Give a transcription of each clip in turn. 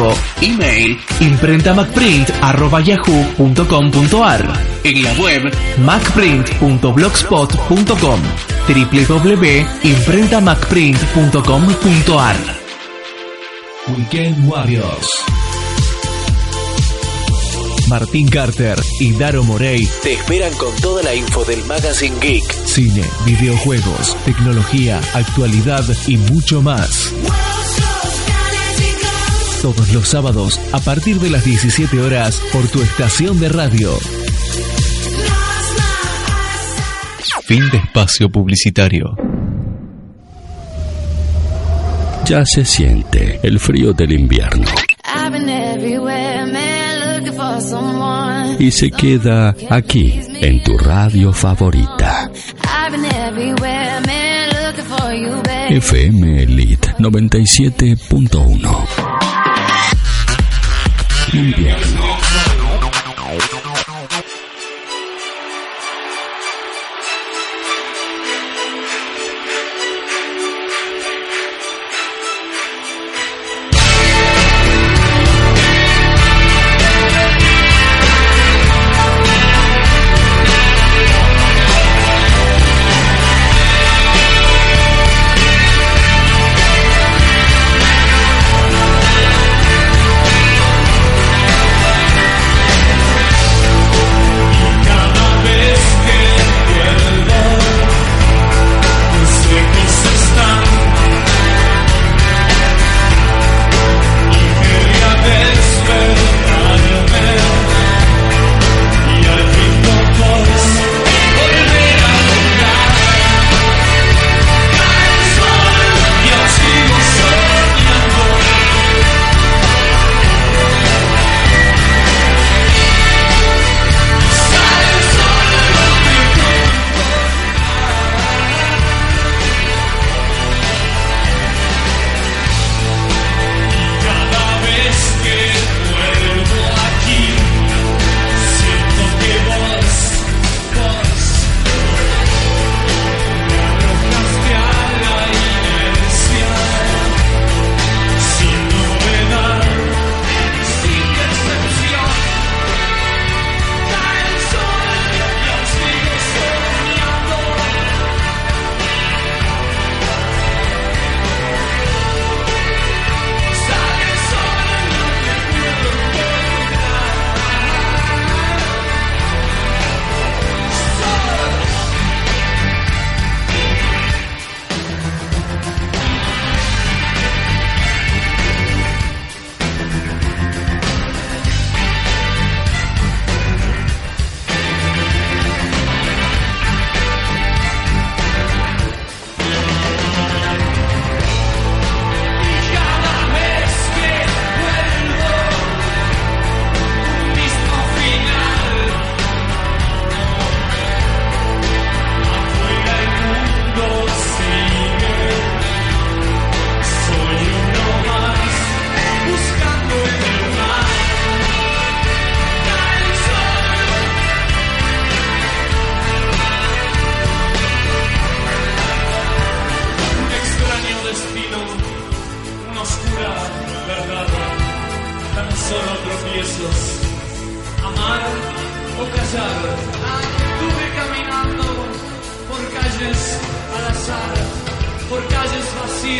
electrónico. Email imprentamacprint.yahoo.com.ar En la web macprint.blogspot.com www.imprentamacprint.com.ar Weekend Warriors Martín Carter y Daro Morey te esperan con toda la info del Magazine Geek. Cine, videojuegos, tecnología, actualidad y mucho más. Todos los sábados a partir de las 17 horas por tu estación de radio. Fin de espacio publicitario. Ya se siente el frío del invierno. Y se queda aquí, en tu radio favorita. FM Elite 97.1. Invierno.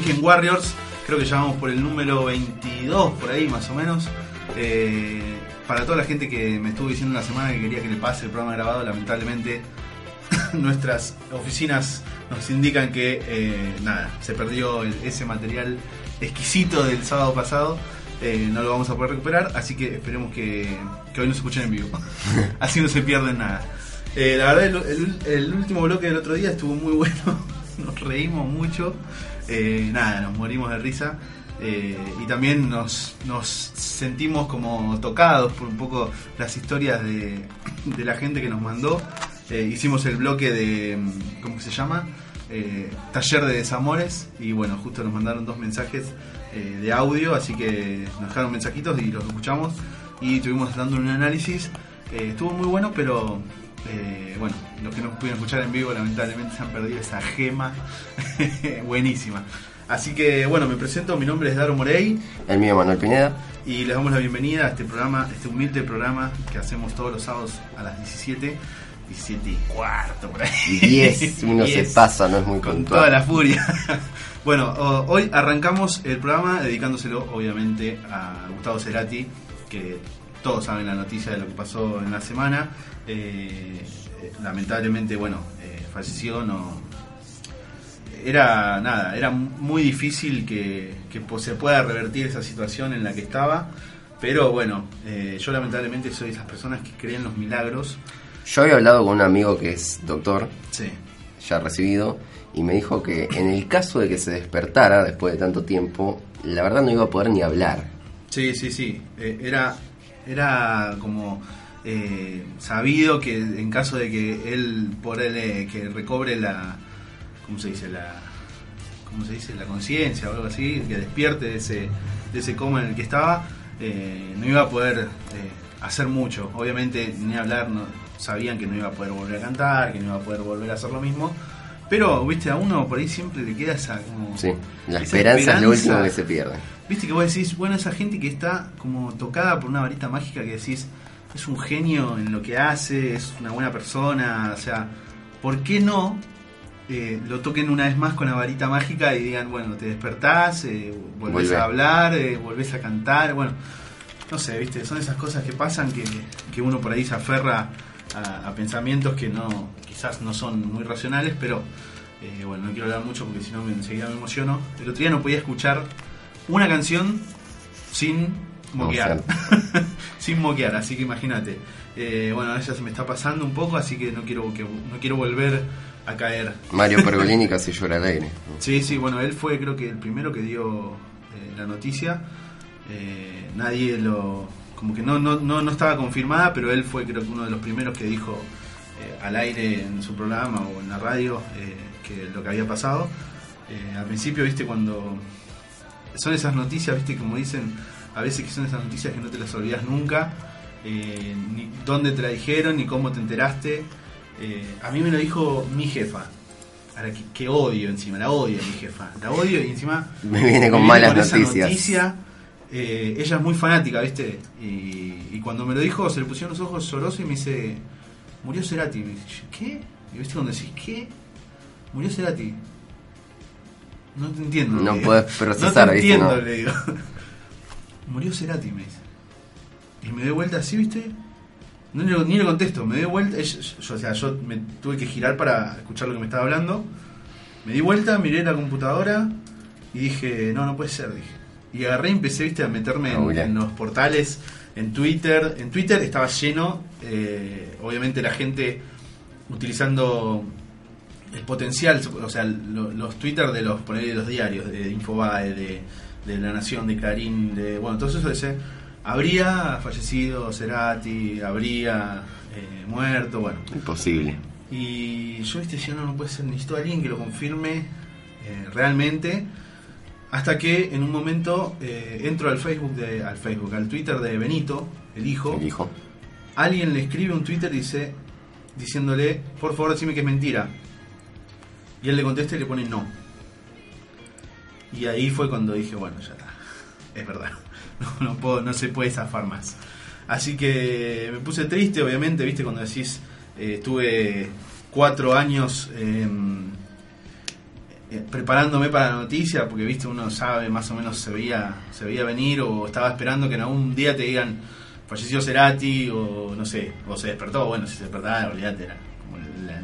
Weekend Warriors. Creo que ya vamos por el número 22, por ahí más o menos. Eh, para toda la gente que me estuvo diciendo una semana que quería que le pase el programa grabado, lamentablemente nuestras oficinas nos indican que eh, nada, se perdió el- ese material exquisito del sábado pasado. Eh, no lo vamos a poder recuperar, así que esperemos que, que hoy nos escuchen en vivo. así no se pierden nada. Eh, la verdad, el, el- el último bloque del otro día estuvo muy bueno. Nos reímos mucho. Eh, nada, nos morimos de risa. Eh, y también nos, nos sentimos como tocados por un poco las historias de, de la gente que nos mandó. Eh, hicimos el bloque de, mm, ¿cómo se llama? Taller de desamores. Y bueno, justo nos mandaron dos mensajes de audio, así que nos dejaron mensajitos y los escuchamos. Y estuvimos dando un análisis. Estuvo muy bueno, pero eh, bueno, los que no pudieron escuchar en vivo lamentablemente se han perdido esa gema buenísima. Así que bueno, me presento, mi nombre es Daro Morey El mío Manuel Pineda. y les damos la bienvenida a este programa, este humilde programa que hacemos todos los sábados a las 17, 17 y cuarto por ahí. 10, uno se 10, pasa, no es muy Con puntual. toda la furia. bueno, hoy arrancamos el programa dedicándoselo obviamente a Gustavo Cerati, que todos saben la noticia de lo que pasó en la semana. Eh, lamentablemente, bueno, eh, falleció, no, era nada, era muy difícil que, que se pueda revertir esa situación en la que estaba. Pero bueno, eh, yo lamentablemente soy de esas personas que creen los milagros. Yo había hablado con un amigo que es doctor, Sí, ya recibido, y me dijo que en el caso de que se despertara después de tanto tiempo, la verdad no iba a poder ni hablar. sí, sí, sí. Eh, era, era como eh, sabido que en caso de que él, por él, eh, que recobre la, ¿cómo se dice? La, ¿cómo se dice? La conciencia o algo así, que despierte de ese, de ese coma en el que estaba, eh, no iba a poder eh, hacer mucho. Obviamente, ni hablar, no, sabían que no iba a poder volver a cantar, que no iba a poder volver a hacer lo mismo. Pero, viste, a uno por ahí siempre le queda esa como... Sí, la esa esperanza es lo esperanza. último que se pierde. Viste que vos decís, bueno, esa gente que está como tocada por una varita mágica que decís, es un genio en lo que hace, es una buena persona, o sea, ¿por qué no eh, lo toquen una vez más con la varita mágica y digan, bueno, te despertás, eh, volvés Volvé. a hablar, eh, volvés a cantar, bueno, no sé, viste, son esas cosas que pasan que, que uno por ahí se aferra a, a pensamientos que no, quizás no son muy racionales, pero bueno, no quiero hablar mucho porque si no enseguida me emociono. El otro día no podía escuchar una canción sin moquear. sin moquear, así que imagínate. Eh, bueno, eso se me está pasando un poco, así que no quiero que no quiero volver a caer. Mario Pergolini casi llora al aire. Sí, sí, bueno, él fue creo que el primero que dio eh, la noticia. Eh, nadie lo... como que no, no, no, no estaba confirmada, pero él fue creo que uno de los primeros que dijo eh, al aire en su programa o en la radio eh, que lo que había pasado. Al principio, viste, cuando son esas noticias, viste, como dicen, a veces que son esas noticias que no te las olvidas nunca, eh, ni dónde te la dijeron, ni cómo te enteraste. Eh, a mí me lo dijo mi jefa. Ahora que, que odio encima, la odio mi jefa. La odio y encima Me viene con malas esa noticias. noticia. Eh, ella es muy fanática, ¿viste? Y, y cuando me lo dijo, se le pusieron los ojos llorosos y me dice, murió Cerati. Y me dice, ¿qué? Y viste cuando decís, ¿qué? Murió Cerati. No te entiendo. No podés procesar, No te entiendo, No. le digo. Murió Cerati, me dice. Y me doy vuelta así, ¿viste? No, ni, lo, ni le contesto, me doy vuelta. yo, o sea, yo me tuve que girar para escuchar lo que me estaba hablando. Me di vuelta, miré la computadora y dije, no, no puede ser, dije. Y agarré y empecé, viste, a meterme Ah, en, los portales, en Twitter. En Twitter estaba lleno, eh, obviamente la gente utilizando el potencial, o sea, lo- los Twitter de los, ponerle los diarios, de Infobae, de, de La Nación, de Clarín, de, bueno, todo eso dice, habría fallecido Cerati, habría eh, muerto, bueno. Imposible. Y yo, viste, decía, no, no puede ser, necesito a alguien que lo confirme eh, realmente. Hasta que en un momento eh, entro al Facebook, de, al Facebook, al Twitter de Benito, el hijo. El hijo. Alguien le escribe un Twitter y dice, diciéndole, por favor, decime que es mentira. Y él le contesta y le pone no. Y ahí fue cuando dije, bueno, ya está, es verdad, no, no, se puede zafar más. Así que me puse triste, obviamente, viste, cuando decís, eh, estuve cuatro años eh, eh, preparándome para la noticia, porque viste, uno sabe, más o menos se veía, se veía venir, o estaba esperando que en algún día te digan, falleció Cerati, o no sé, o se despertó, bueno, si se despertaba, olvídate, era como la,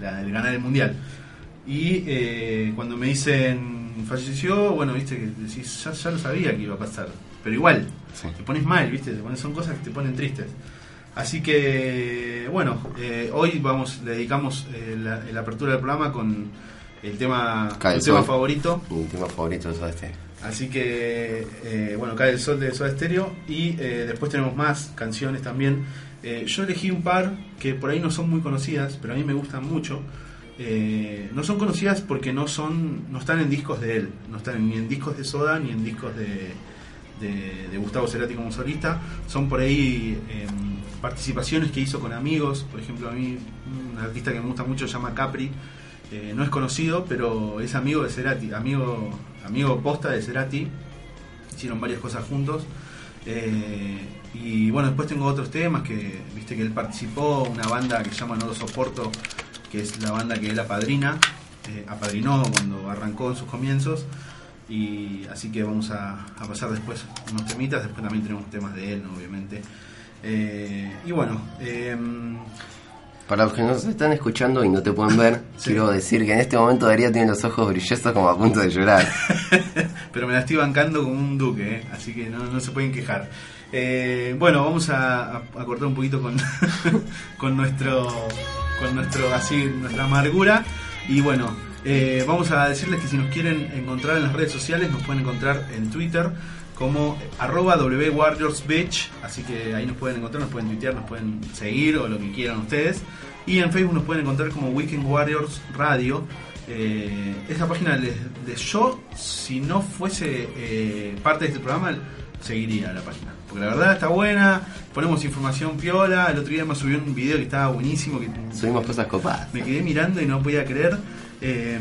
la de ganar el mundial. Y eh, cuando me dicen falleció, bueno, viste que decís, ya, ya lo sabía que iba a pasar. Pero igual, Sí. te pones mal, viste, te pones, son cosas que te ponen tristes. Así que, bueno, eh, hoy vamos, le dedicamos eh, la, la apertura del programa con el tema, Cae el tema favorito. Mi tema favorito es este. Así que, eh, bueno, cae el sol de Soda Stereo y eh, después tenemos más canciones también. Eh, yo elegí un par que por ahí no son muy conocidas, pero a mí me gustan mucho. Eh, no son conocidas porque no son, no están en discos de él, no están ni en discos de Soda ni en discos de, de, Gustavo Cerati como solista. Son por ahí eh, participaciones que hizo con amigos. Por ejemplo, a mí un artista que me gusta mucho se llama Capri. Eh, no es conocido, pero es amigo de Cerati, amigo, amigo posta de Cerati. Hicieron varias cosas juntos. Eh, y bueno, después tengo otros temas que, viste que él participó, una banda que se llama No lo soporto, que es la banda que él apadrina, eh, apadrinó cuando arrancó en sus comienzos. Y así que vamos a, a pasar después unos temitas, después también tenemos temas de él, ¿no? obviamente. Eh, y bueno, em, Para los que nos están escuchando y no te pueden ver, Sí. quiero decir que en este momento Darío tiene los ojos brillosos como a punto de llorar. pero me la estoy bancando como un duque, ¿eh? así que no, no se pueden quejar. Eh, bueno, vamos a, a- a cortar un poquito con, con nuestro, con nuestro, así, nuestra amargura. Y bueno, eh, vamos a decirles que si nos quieren encontrar en las redes sociales, nos pueden encontrar en Twitter como arroba wwarriorsbeach, así que ahí nos pueden encontrar, nos pueden tuitear, nos pueden seguir o lo que quieran ustedes. Y en Facebook nos pueden encontrar como Weekend Warriors Radio. Eh, esa página les, les- yo, si no fuese eh, parte de este programa, seguiría la página. Porque la verdad está buena, ponemos información piola. El otro día me subió un video que estaba buenísimo, que Subimos cosas copadas. me quedé mirando y no podía creer. Eh,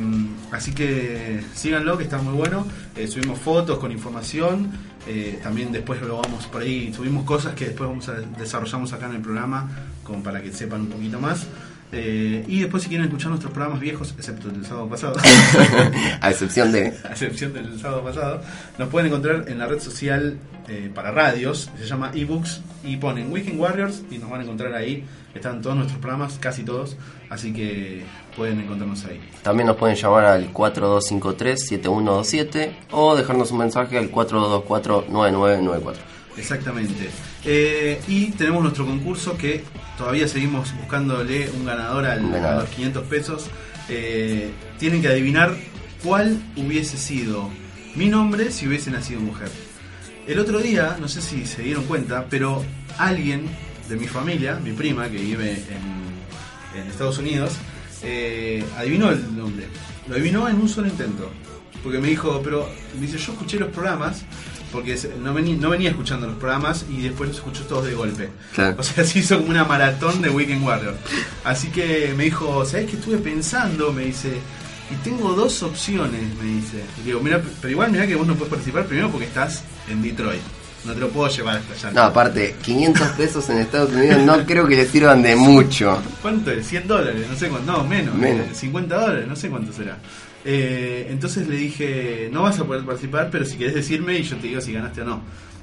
así que síganlo, que está muy bueno. Eh, subimos fotos con información. eh, también después lo vamos por ahí, subimos cosas que después vamos a desarrollamos acá en el programa, como para que sepan un poquito más. Eh, y después si quieren escuchar nuestros programas viejos, excepto el del sábado pasado, A excepción de. a excepción del sábado pasado, nos pueden encontrar en la red social eh, para radios, se llama ebooks, y ponen Weekend Warriors y nos van a encontrar ahí. Están todos nuestros programas, casi todos, así que pueden encontrarnos ahí. También nos pueden llamar al 4253-7127 o dejarnos un mensaje al 4224-9994. Exactamente. Eh, y tenemos nuestro concurso que todavía seguimos buscándole un ganador al- Un ganador. a los 500 pesos. Eh, tienen que adivinar cuál hubiese sido mi nombre si hubiese nacido mujer. El otro día, no sé si se dieron cuenta, pero alguien de mi familia, mi prima que vive en, en Estados Unidos, eh, adivinó el nombre. Lo adivinó en un solo intento. Porque me dijo, pero me dice, yo escuché los programas, porque se- no venía, no venía escuchando los programas y después los escuchó todos de golpe. Claro. O sea, se hizo como una maratón de Weekend Warrior. Así que me dijo, ¿sabes qué estuve pensando? Me dice, y tengo dos opciones, me dice. Y digo, mira, pero igual mira que vos no puedes participar primero porque estás en Detroit. No te lo puedo llevar hasta allá. No, aparte, 500 pesos en Estados Unidos no creo que le sirvan de mucho. ¿Cuánto es? 100 dólares, no sé cuánto, no, menos, Menos. eh, 50 dólares, no sé cuánto será. Eh, entonces le dije, no vas a poder participar, pero si querés decirme y yo te digo si ganaste o no.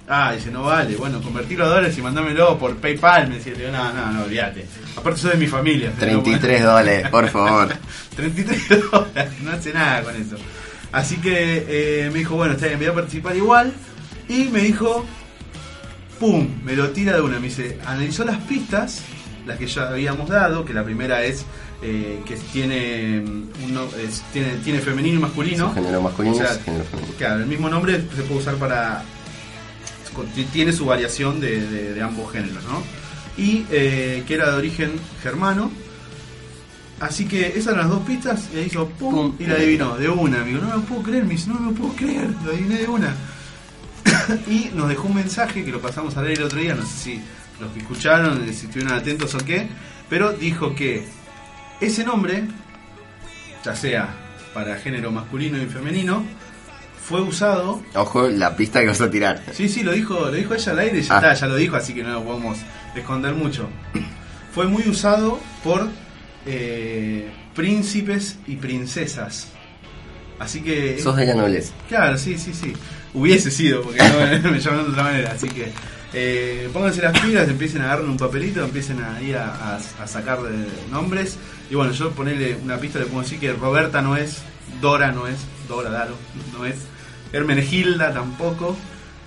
Ah, dice, no vale, bueno, convertirlo a dólares y mandámelo por PayPal. Me decía, no, no, no, olvídate. Aparte soy de mi familia. 33 dólares, por favor. 33 dólares, no hace nada con eso. Así que eh, me dijo, bueno, está bien, voy a participar igual. Y me dijo, ¡pum! Me lo tira de una. Me dice, analizó las pistas, las que ya habíamos dado, que la primera es eh, que tiene, mm, uno, es- tiene, tiene femenino y masculino. Género masculino O sea, género femenino. Claro, el mismo nombre se puede usar para. Tiene su variación de, de- de ambos géneros, ¿no? Y eh, que era de origen germano. Así que esas eran las dos pistas y ahí hizo pum, Pum. y la adivinó de una, amigo. No me lo puedo creer, me dice, no me lo puedo creer, lo adiviné de una. y nos dejó un mensaje que lo pasamos a leer el otro día, no sé si los que escucharon, si estuvieron atentos o qué, pero dijo que ese nombre, ya sea para género masculino y femenino, fue usado. Ojo, la pista que vas a tirar. Sí, sí, lo dijo, lo dijo ella al aire y ya Ah. está, ya lo dijo, así que no lo podemos esconder mucho. Fue muy usado por eh, príncipes y princesas Así que... Sos de la nobleza. Claro, sí, sí, sí. Hubiese sido, porque no me llaman de otra manera. Así que eh, pónganse las pilas, empiecen a agarrar un papelito, empiecen a, a, sacar nombres. Y bueno, yo ponerle una pista, le puedo decir que Roberta no es, Dora no es, Dora Daro no es, Hermenegilda tampoco,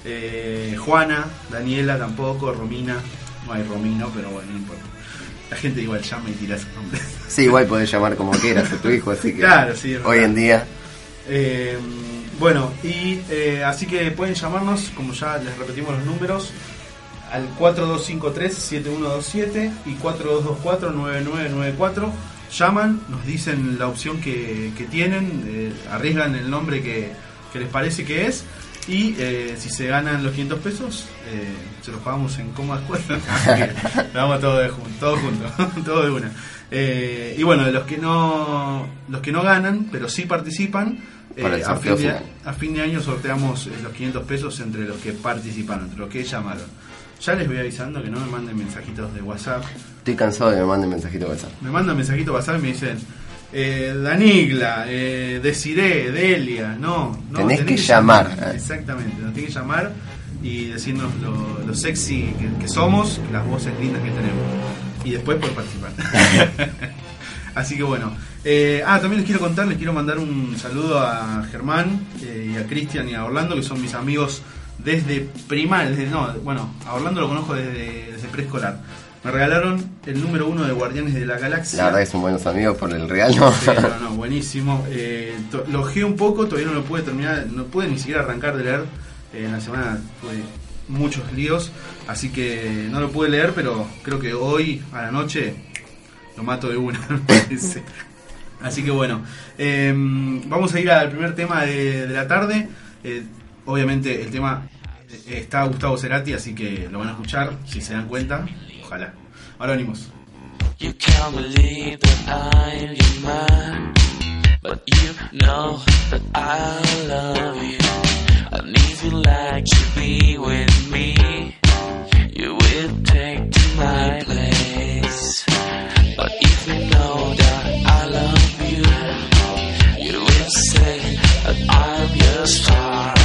eh, Juana, Daniela tampoco, Romina, no hay Romino, pero bueno, no importa. La gente igual llama y tira ese nombre. Sí, igual podés llamar como quieras a tu hijo, así que claro, sí, hoy en día. Eh, bueno, y eh, así que pueden llamarnos, como ya les repetimos los números, al 4253-7127 y 4224-9994. Llaman, nos dicen la opción que, tienen, eh, arriesgan el nombre que, les parece que es. Y eh, si se ganan los 500 pesos, se los pagamos en cómodas cuotas. vamos todos de, todos juntos, todo de una. y bueno, los que no los que no ganan, pero sí participan, eh, a, fin de, año sorteamos eh, los 500 pesos entre los que participaron, entre los que llamaron. Ya les voy avisando que no me manden mensajitos de WhatsApp. Estoy cansado de que me manden mensajitos de WhatsApp. Me mandan mensajitos de WhatsApp y me dicen, eh, Danigla, eh, Desiree, Delia, no. no tenés, que, llamar. Exactamente, nos tenés que llamar y decirnos lo, sexy que, somos, las voces lindas que tenemos. Y después por participar. Así que bueno. Eh, ah, también les quiero contar, les quiero mandar un saludo a Germán eh, y a Cristian y a Orlando, que son mis amigos desde primal, desde, no, bueno, a Orlando lo conozco desde, preescolar. Me regalaron el número uno de Guardianes de la Galaxia. La verdad que son buenos amigos por el real, ¿no? no, buenísimo. Eh, lo ojé un poco, todavía no lo pude terminar, no pude ni siquiera arrancar de leer. en la semana tuve muchos líos, así que no lo pude leer, pero creo que hoy a la noche lo mato de una, Así que bueno, em, vamos a ir al primer tema de, la tarde. Eh, obviamente el tema eh, está Gustavo Cerati, así que lo van a escuchar, si se dan cuenta, ojalá. You can't believe that I'm your man, but you know that I love you. And if you like to be with me, you will take to my place. But if you know that I love you, you will say that I'm your star.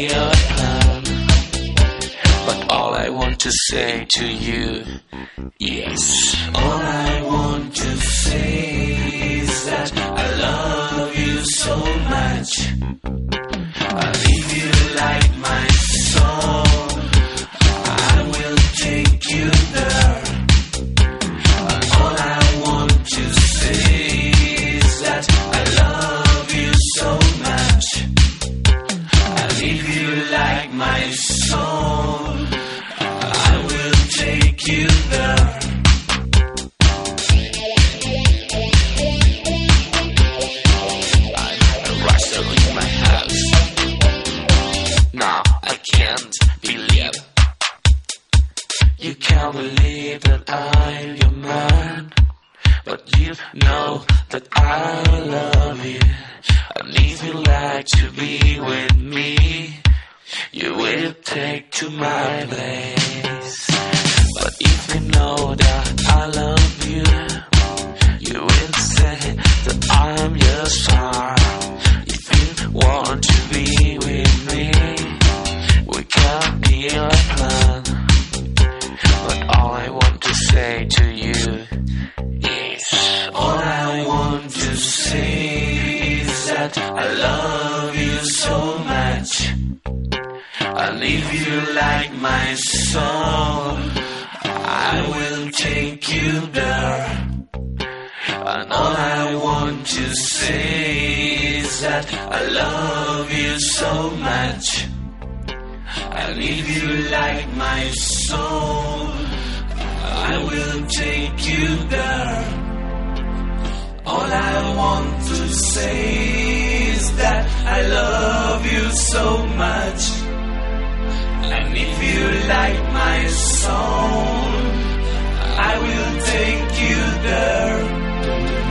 Be plan. But all I want to say to you, yes, all I want to say is that I love you so much. And if you like my song. FM You can't believe that I'm your man. But you know that I love you. I need you like to be with me, you will take to my place. But if you know that I love you, you will say that I'm your star. If you want to be with me, we can deal a plan. But all I want to say to you is all I want to say is that I love you so much. I live you like my soul. I will take you there. And all I want to say is that I love you so much. And if you like my soul, I will take you there. All I want to say is that I love you so much. And if you like my song, I will take you there.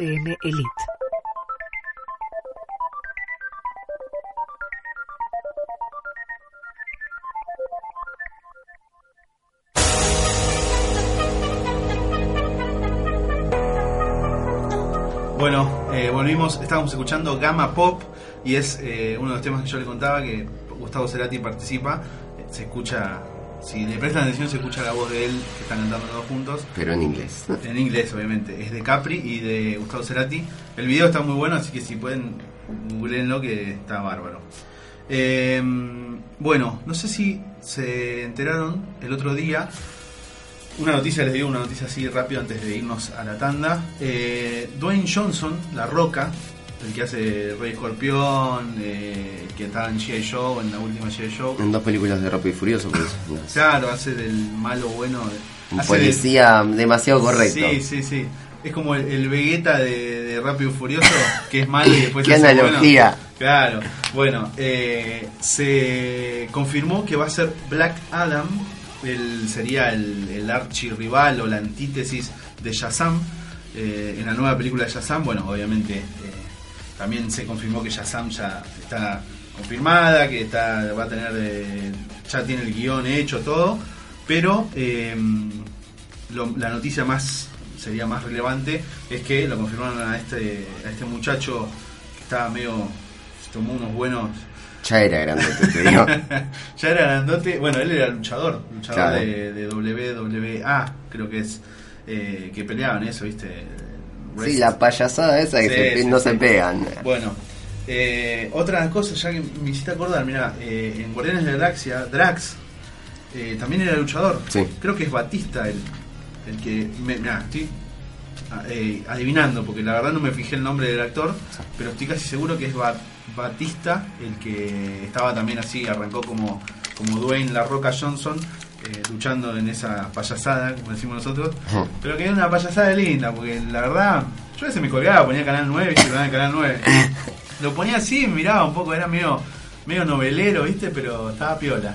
Elite. Bueno, eh, volvimos, estábamos escuchando Gamma Pop y es eh, uno de los temas que yo le contaba que Gustavo Cerati participa. Se escucha, si le prestan atención, se escucha la voz de él que están cantando los dos juntos. Pero en inglés. En inglés, obviamente. Es de Capri y de Gustavo Cerati. El video está muy bueno, así que si pueden, googleenlo que está bárbaro. Eh, bueno, no sé si se enteraron el otro día. Una noticia, les digo una noticia así rápido antes de irnos a la tanda. Eh, Dwayne Johnson, La Roca, el que hace Rey Escorpión, eh, que estaba en G.I. Joe, en la última G.I. Joe. En dos películas de Rápido y Furioso, pues. Claro, hace del malo bueno. Un hace del- policía demasiado correcto. Sí, sí, sí. Es como el, el Vegeta de, de Rápido y Furioso, que es malo y después Qué hace analogía. bueno. Claro. Bueno, eh, se confirmó que va a ser Black Adam, el, sería el, el archirrival o la antítesis de Shazam. eh, en la nueva película de Shazam, bueno, obviamente eh, también se confirmó que Shazam ya está confirmada, que está va a tener eh, ya tiene el guion hecho todo, pero eh, lo- la noticia más sería más relevante es que lo confirmaron a este a este muchacho que estaba medio se tomó unos buenos Ya era grandote, te digo. ya era grandote bueno él era luchador luchador Claro. de, de WWA creo que es eh, que peleaban eso viste Sí, la payasada esa que Sí, se- sí, no sí. se pegan. Bueno, eh, otra cosa, ya que me hiciste acordar, mira, eh, en Guardianes de la Galaxia, Drax eh, también era luchador. Sí. Creo que es Batista el, el que. Me, mirá, estoy adivinando, porque la verdad no me fijé el nombre del actor, pero estoy casi seguro que es Ba- Batista el que estaba también así, arrancó como, como Dwayne La Roca Johnson. Eh, luchando en esa payasada, como decimos nosotros, pero que era una payasada linda, porque la verdad, yo a veces me colgaba, ponía Canal 9, ¿viste? Ponía Canal 9. Lo ponía así, miraba un poco, era medio, medio novelero, ¿viste? Pero estaba piola.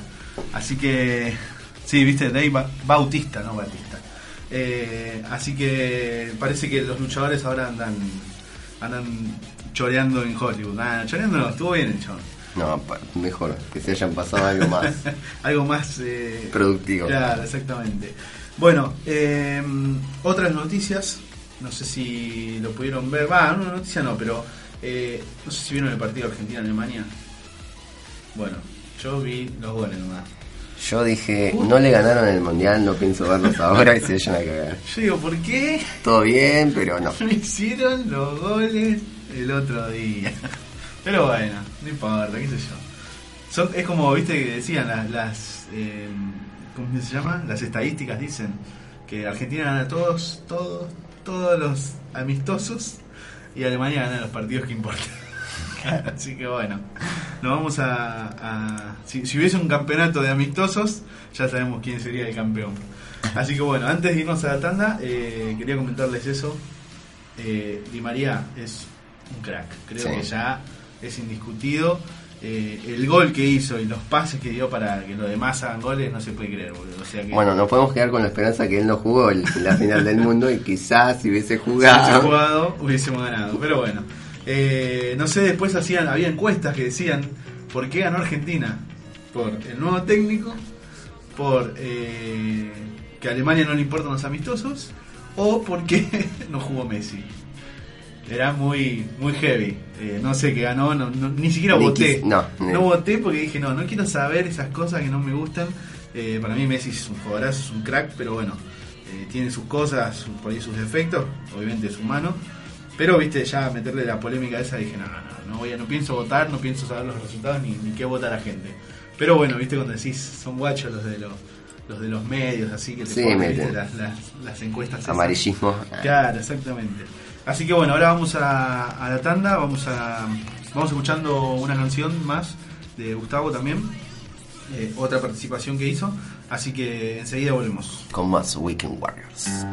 Así que, sí, ¿viste? Dave Ba- Bautista, no Batista. Eh, así que parece que los luchadores ahora andan andan choreando en Hollywood. Ah, choreando no, estuvo bien hecho. No, mejor que se hayan pasado algo más Algo más... eh, productivo. Claro, exactamente. Bueno, eh, otras noticias, no sé si lo pudieron ver, va, una noticia no, pero eh, no sé si vieron el partido Argentina-Alemania. Bueno, yo vi los goles nomás. Yo dije, no le ganaron el mundial, no pienso verlos ahora y se vayan a cagar. Yo digo, ¿por qué Todo bien, pero no. no hicieron los goles el otro día? Pero bueno, no importa, qué sé yo. Son, es como, viste, que decían las, las eh, ¿cómo se llama? Las estadísticas dicen que Argentina gana todos, todos, todos los amistosos y Alemania gana los partidos que importan. Así que bueno, nos vamos a... a- si, si hubiese un campeonato de amistosos, ya sabemos quién sería el campeón. Así que bueno, antes de irnos a la tanda, eh, quería comentarles eso. Eh, Di María es un crack, creo Sí. que ya es indiscutido. Eh, el gol que hizo y los pases que dio para que los demás hagan goles no se puede creer, boludo. O sea que Bueno, nos podemos quedar con la esperanza que él no jugó el- la final del mundo y quizás si hubiese si hubiese jugado. jugado hubiésemos ganado. Pero bueno, Eh, no sé, después hacían había encuestas que decían por qué ganó Argentina. Por el nuevo técnico, por eh, que a Alemania no le importan los amistosos o porque no jugó Messi. Era muy muy heavy. Eh, no sé qué ganó, no- no- ni siquiera voté. no, no ni- voté porque dije, no, no quiero saber esas cosas que no me gustan. Eh, para mí Messi es un jugadorazo, es un crack, pero bueno, eh, tiene sus cosas, por ahí sus defectos, obviamente es humano. Pero, viste, ya meterle la polémica esa, dije, no, no, no, no, voy a, no pienso votar, no pienso saber los resultados ni, ni qué vota la gente. Pero bueno, viste, cuando decís, son guachos los de los, los de los medios, así que te Sí, ponen, viste, las, las, las encuestas. esas. Amarillismo. Claro, exactamente. Así que bueno, ahora vamos a, la tanda, vamos a vamos escuchando una canción más de Gustavo también, eh, otra participación que hizo, así que enseguida volvemos. Con más Weekend Warriors.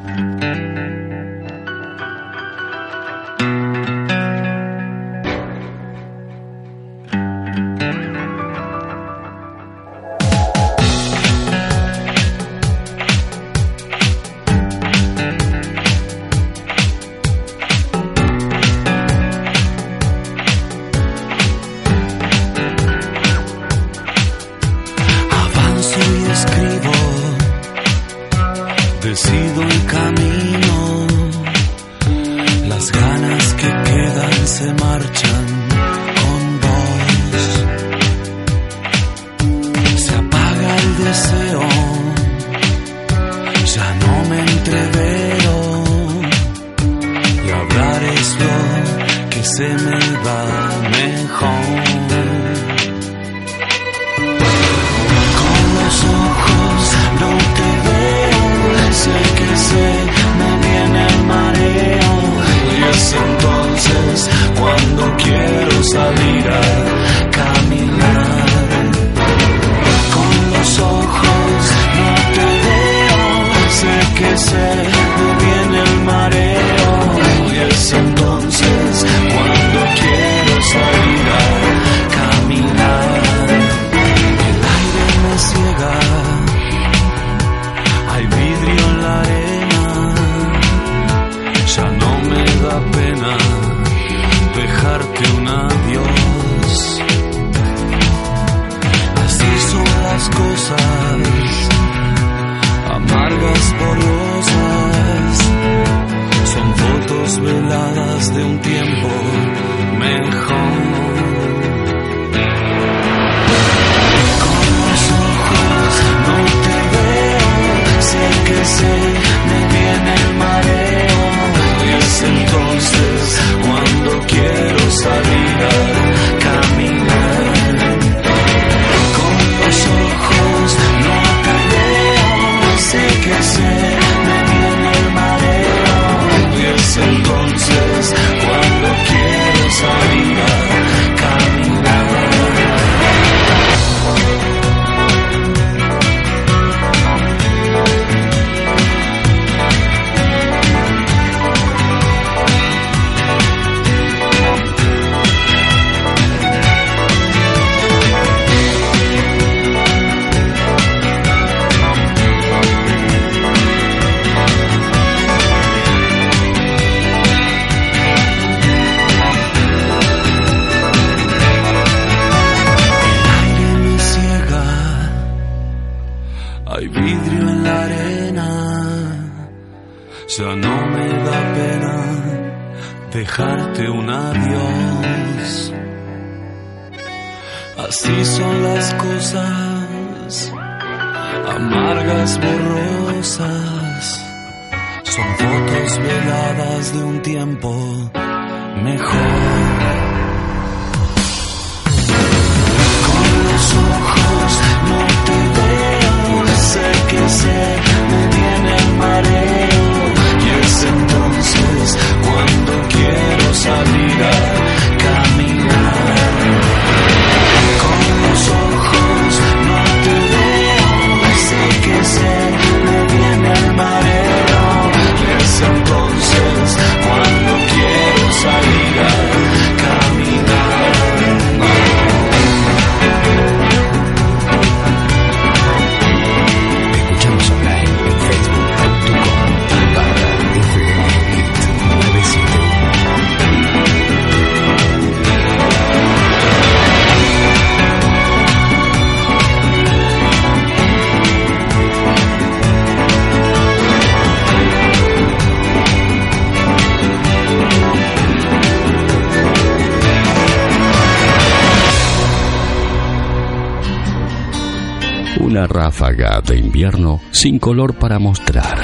Sin color para mostrar.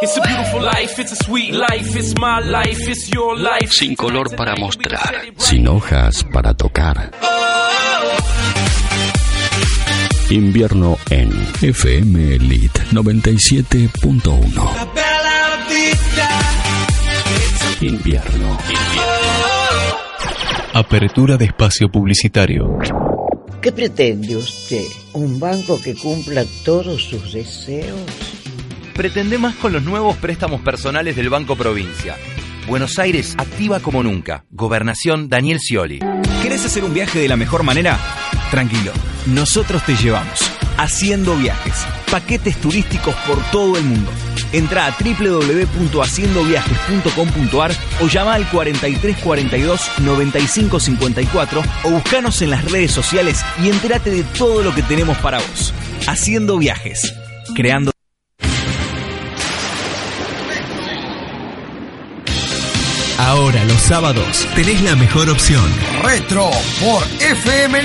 It's a beautiful life, it's a sweet life, it's my life, it's your life. Sin color para mostrar. Sin hojas para tocar. Invierno en FM Elite 97.1. Invierno. Apertura de espacio publicitario. ¿Qué pretende usted? ¿Un banco que cumpla todos sus deseos? Pretende más con los nuevos préstamos personales del Banco Provincia. Buenos Aires activa como nunca. Gobernación Daniel Scioli. ¿Querés hacer un viaje de la mejor manera? Tranquilo, nosotros te llevamos. Haciendo viajes. Paquetes turísticos por todo el mundo. Entra a www.haciendoviajes.com.ar o llama al 4342 9554 o buscanos en las redes sociales y entérate de todo lo que tenemos para vos. Haciendo viajes. Creando Ahora los sábados tenés la mejor opción. Retro por FM.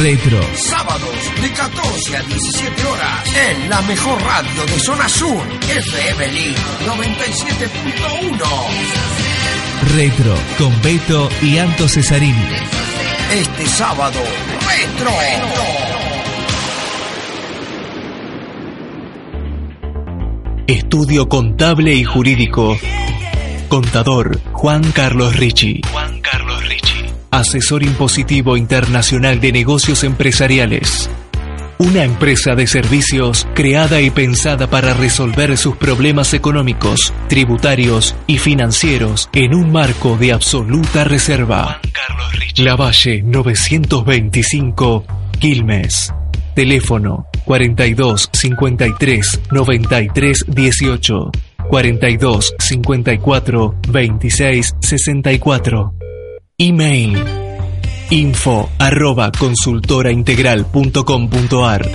Retro. Sábados de 14 a 17 horas en la mejor radio de zona sur. FM Elite 97.1. Retro con Beto y Anto Cesarini. Este sábado, retro. Estudio Contable y Jurídico. Contador Juan Carlos Ricci. Juan Carlos Ricci. Asesor impositivo internacional de negocios empresariales. Una empresa de servicios creada y pensada para resolver sus problemas económicos, tributarios y financieros en un marco de absoluta reserva. La Valle 925, Quilmes. Teléfono 42 53 93 18 42 54 26 64 Email info arroba consultoraintegral.com.ar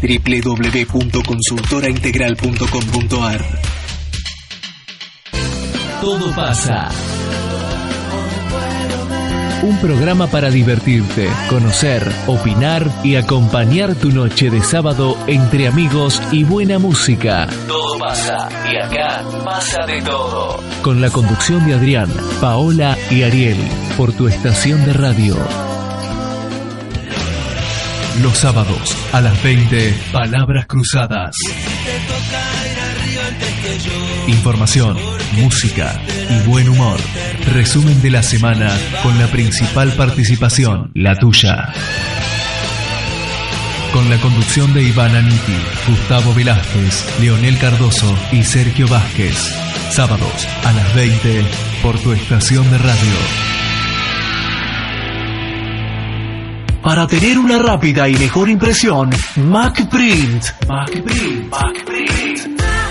www.consultoraintegral.com.ar Todo pasa. Un programa para divertirte, conocer, opinar y acompañar tu noche de sábado entre amigos y buena música. Todo pasa y acá pasa de todo. Con la conducción de Adrián, Paola y Ariel por tu estación de radio. Los sábados a las 20, Palabras Cruzadas. Información, música y buen humor. Resumen de la semana con la principal participación, la tuya. Con la conducción de Iván Aniti, Gustavo Velázquez, Leonel Cardoso y Sergio Vázquez. Sábados a las 20 por tu estación de radio. Para tener una rápida y mejor impresión, MacPrint. MacPrint. MacPrint.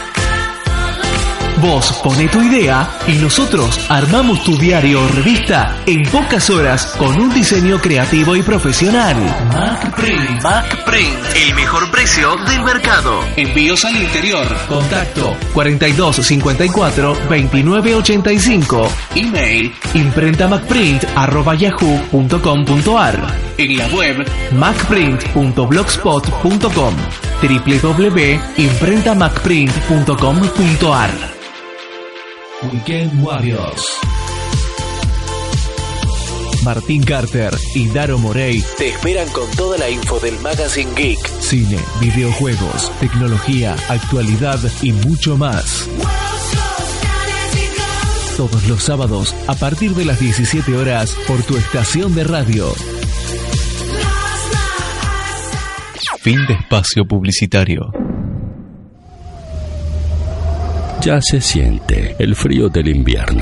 Vos pone tu idea y nosotros armamos tu diario o revista en pocas horas con un diseño creativo y profesional. MacPrint. MacPrint. El mejor precio del mercado. Envíos al interior. Contacto 4254 2985. Email imprentamacprint@yahoo.com.ar. En la web macprint.blogspot.com www.imprentamacprint.com.ar Weekend Warriors. Martín Carter y Daro Morey te esperan con toda la info del Magazine Geek, cine, videojuegos, tecnología, actualidad y mucho más. Todos los sábados a partir de las 17 horas por tu estación de radio. Fin de espacio publicitario. Ya se siente el frío del invierno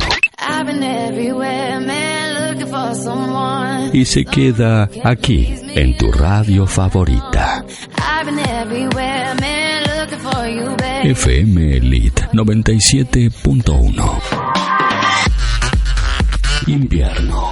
y se queda aquí, en tu radio favorita. FM Elite 97.1. Invierno.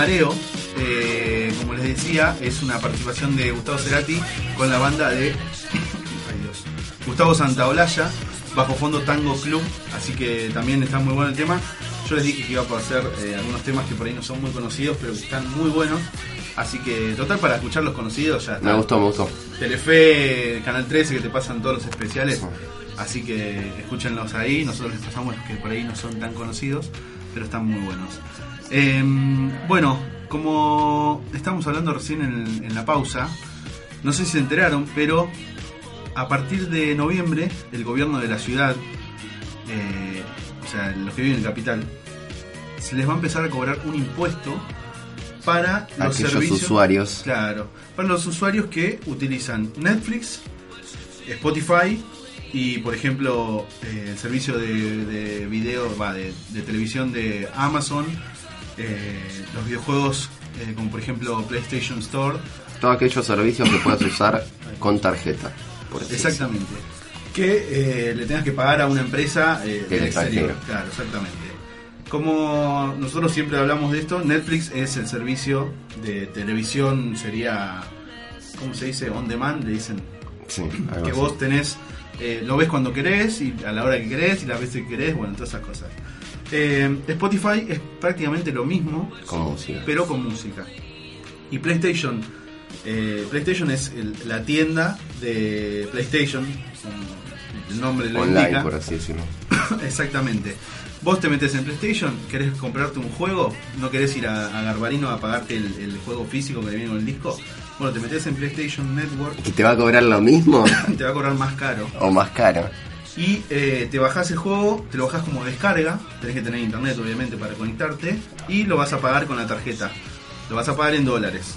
Mareo. Eh, como les decía, es una participación de Gustavo Cerati con la banda de Ay, Dios. Gustavo Santaolalla, bajo fondo Tango Club. Así que también está muy bueno el tema. Yo les dije que iba a hacer eh, algunos temas que por ahí no son muy conocidos, pero que están muy buenos. Así que, total, para escuchar los conocidos ya está. Me gustó, me gustó. Telefe, Canal 13, que te pasan todos los especiales. Así que escúchenlos ahí. Nosotros les pasamos los que por ahí no son tan conocidos, pero están muy buenos. Eh, bueno, como estamos hablando recién en, en la pausa, no sé si se enteraron, pero a partir de noviembre, el gobierno de la ciudad, eh, o sea, los que viven en capital, se les va a empezar a cobrar un impuesto para los Aquellos servicios. usuarios. Claro, para los usuarios que utilizan Netflix, Spotify Y por ejemplo, eh, el servicio de, de video, va, de, de televisión de Amazon, eh, los videojuegos eh, como por ejemplo PlayStation Store. Todos aquellos servicios que puedas usar con tarjeta. por así Exactamente. Que eh, le tengas que pagar a una empresa eh, Del del exterior. extranjero. Claro, exactamente. Como nosotros siempre hablamos de esto, Netflix es el servicio de televisión, sería, ¿cómo se dice? On demand, le dicen. Sí, que así. vos tenés, eh, lo ves cuando querés y a la hora que querés y las veces que querés, bueno, todas esas cosas. Eh, Spotify es prácticamente lo mismo, Con pero con música. Y PlayStation, eh, PlayStation es el- la tienda de PlayStation, el nombre lo Online, indica. por así decirlo. Exactamente. Vos te metes en PlayStation, querés comprarte un juego, no querés ir a, a Garbarino a pagarte el, el juego físico que viene con el disco. Bueno, te metes en PlayStation Network, ¿Y te va a cobrar lo mismo te va a cobrar más caro. o más caro? Y eh, te bajás el juego, te lo bajás como descarga, tenés que tener internet obviamente para conectarte, y lo vas a pagar con la tarjeta. Lo vas a pagar en dólares.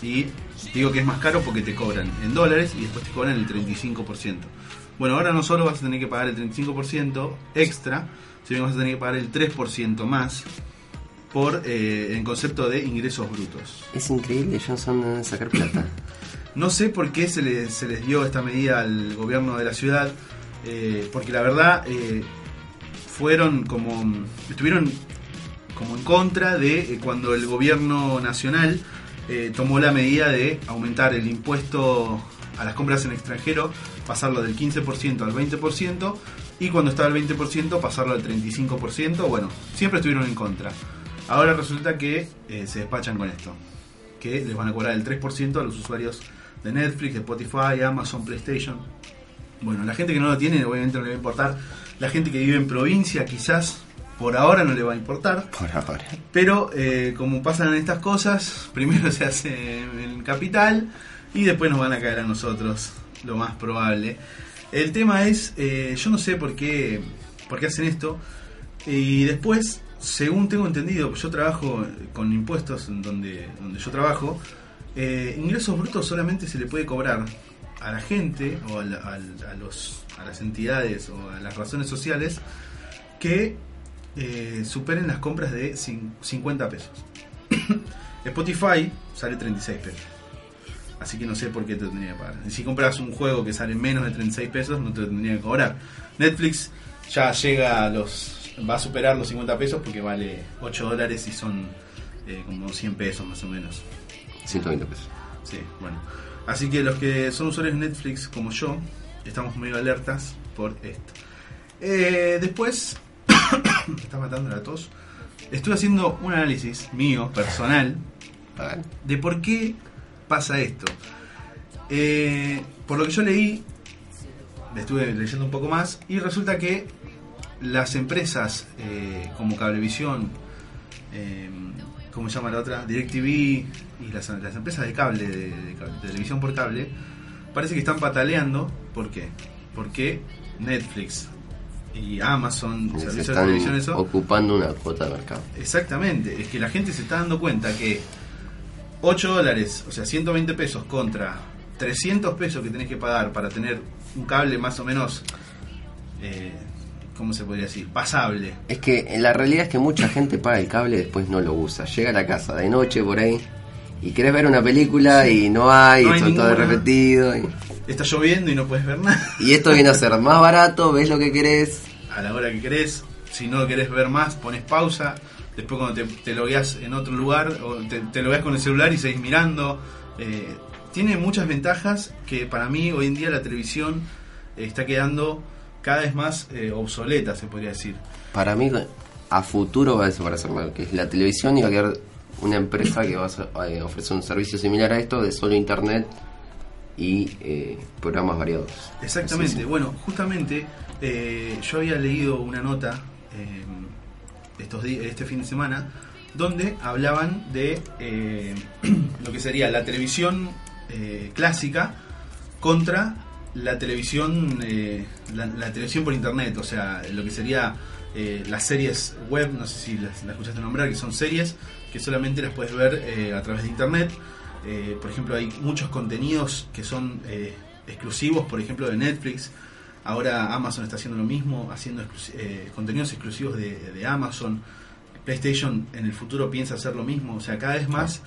Y digo que es más caro porque te cobran en dólares y después te cobran el 35%. Bueno, ahora no solo vas a tener que pagar el 35% extra, sino que vas a tener que pagar el 3% más por eh, en concepto de ingresos brutos. Es increíble, Johnson, de sacar plata. No sé por qué se les, se les dio esta medida al gobierno de la ciudad, eh, porque la verdad eh, fueron como. estuvieron como en contra de eh, cuando el gobierno nacional tomó la medida de aumentar el impuesto a las compras en extranjero, pasarlo del 15% al 20%, y cuando estaba al 20% pasarlo al 35%, bueno, siempre estuvieron en contra. Ahora resulta que se despachan con esto, que les van a cobrar el 3% a los usuarios de Netflix, de Spotify, Amazon, PlayStation. Bueno, la gente que no lo tiene obviamente no le va a importar. La gente que vive en provincia quizás por ahora no le va a importar. Por ahora. Pero eh, como pasan estas cosas, primero se hace en capital y después nos van a caer a nosotros, lo más probable. El tema es, eh, yo no sé por qué, por qué hacen esto. Y después, según tengo entendido, yo trabajo con impuestos donde, donde yo trabajo, eh, ingresos brutos solamente se le puede cobrar a la gente o a, la- a los, a las entidades o a las razones sociales que eh, superen las compras de cin- 50 pesos. Spotify sale 36 pesos. Así que no sé por qué te tendría que pagar. Y si compras un juego que sale menos de 36 pesos, no te lo tendría que cobrar. Netflix ya llega a los. va a superar los 50 pesos porque vale 8 dólares y son eh, como 100 pesos más o menos. 120 pesos. Sí, bueno. Así que los que son usuarios de Netflix como yo, estamos medio alertas por esto. Eh, después, me está matando la tos. Estuve haciendo un análisis mío, personal, de por qué pasa esto. Eh, por lo que yo leí, estuve leyendo un poco más, y resulta que las empresas eh, como Cablevisión, eh, ¿cómo se llama la otra? DirecTV y las, las empresas de cable, de, de de televisión por cable, parece que están pataleando. ¿Por qué? Porque Netflix y Amazon, Se servicios de están televisión, eso, ocupando una cuota de mercado. Exactamente, es que la gente se está dando cuenta que 8 dólares, o sea, 120 pesos contra 300 pesos que tenés que pagar para tener un cable más o menos, eh, ¿cómo se podría decir? Pasable. Es que la realidad es que mucha gente paga el cable y después no lo usa. Llega a la casa de noche por ahí y querés ver una película y no hay, No hay son todo repetido. Y, Está lloviendo y no puedes ver nada y esto viene a ser más barato, ves lo que querés. a la hora que querés. Si no querés ver más, pones pausa. Después cuando te, te logueas en otro lugar, o te, te logueas con el celular y seguís mirando. Eh, tiene muchas ventajas que para mí hoy en día la televisión está quedando cada vez más eh, obsoleta, se podría decir. Para mí, a futuro va a desaparecer que es la televisión va a quedar una empresa que va a a ofrecer un servicio similar a esto de solo internet y eh, programas variados. Exactamente. Así. Bueno, justamente eh, yo había leído una nota eh, estos este fin de semana donde hablaban de eh, lo que sería la televisión eh, clásica contra la televisión eh, la, la televisión por internet, o sea, lo que sería eh, las series web, no sé si las, las escuchaste nombrar, que son series que solamente las puedes ver eh, a través de internet. Eh, por ejemplo, hay muchos contenidos que son eh, exclusivos, por ejemplo, de Netflix. Ahora Amazon está haciendo lo mismo, haciendo exclus- eh, contenidos exclusivos de, Amazon. PlayStation en el futuro piensa hacer lo mismo. O sea, cada vez más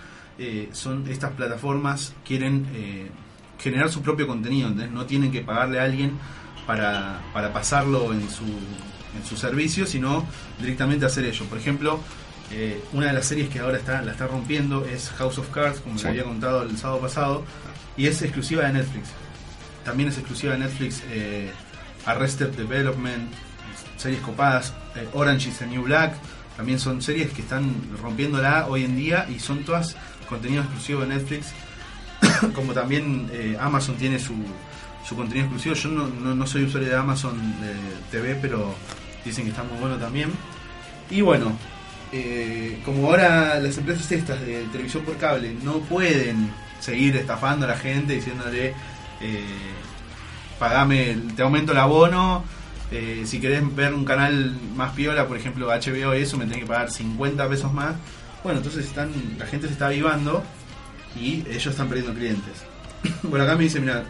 son estas plataformas quieren generar su propio contenido. ¿entendés? No tienen que pagarle a alguien para, para pasarlo en su, en su servicio, sino directamente hacer ello. Por ejemplo, eh, una de las series que ahora está, la está rompiendo es House of Cards, como Sí. le había contado el sábado pasado, y es exclusiva de Netflix. También es exclusiva de Netflix eh, Arrested Development, series copadas, eh, Orange is the New Black, también son series que están rompiéndola hoy en día y son todas contenido exclusivo de Netflix. como también Amazon tiene su, su contenido exclusivo. Yo no, no, no soy usuario de Amazon TV, pero dicen que está muy bueno también. Y bueno, eh, como ahora las empresas estas de televisión por cable no pueden seguir estafando a la gente diciéndole eh, pagame, te aumento el abono, eh, si querés ver un canal más piola, por ejemplo HBO y eso, me tenés que pagar 50 pesos más. Bueno, entonces están, la gente se está avivando y ellos están perdiendo clientes. bueno, acá me dice, mira,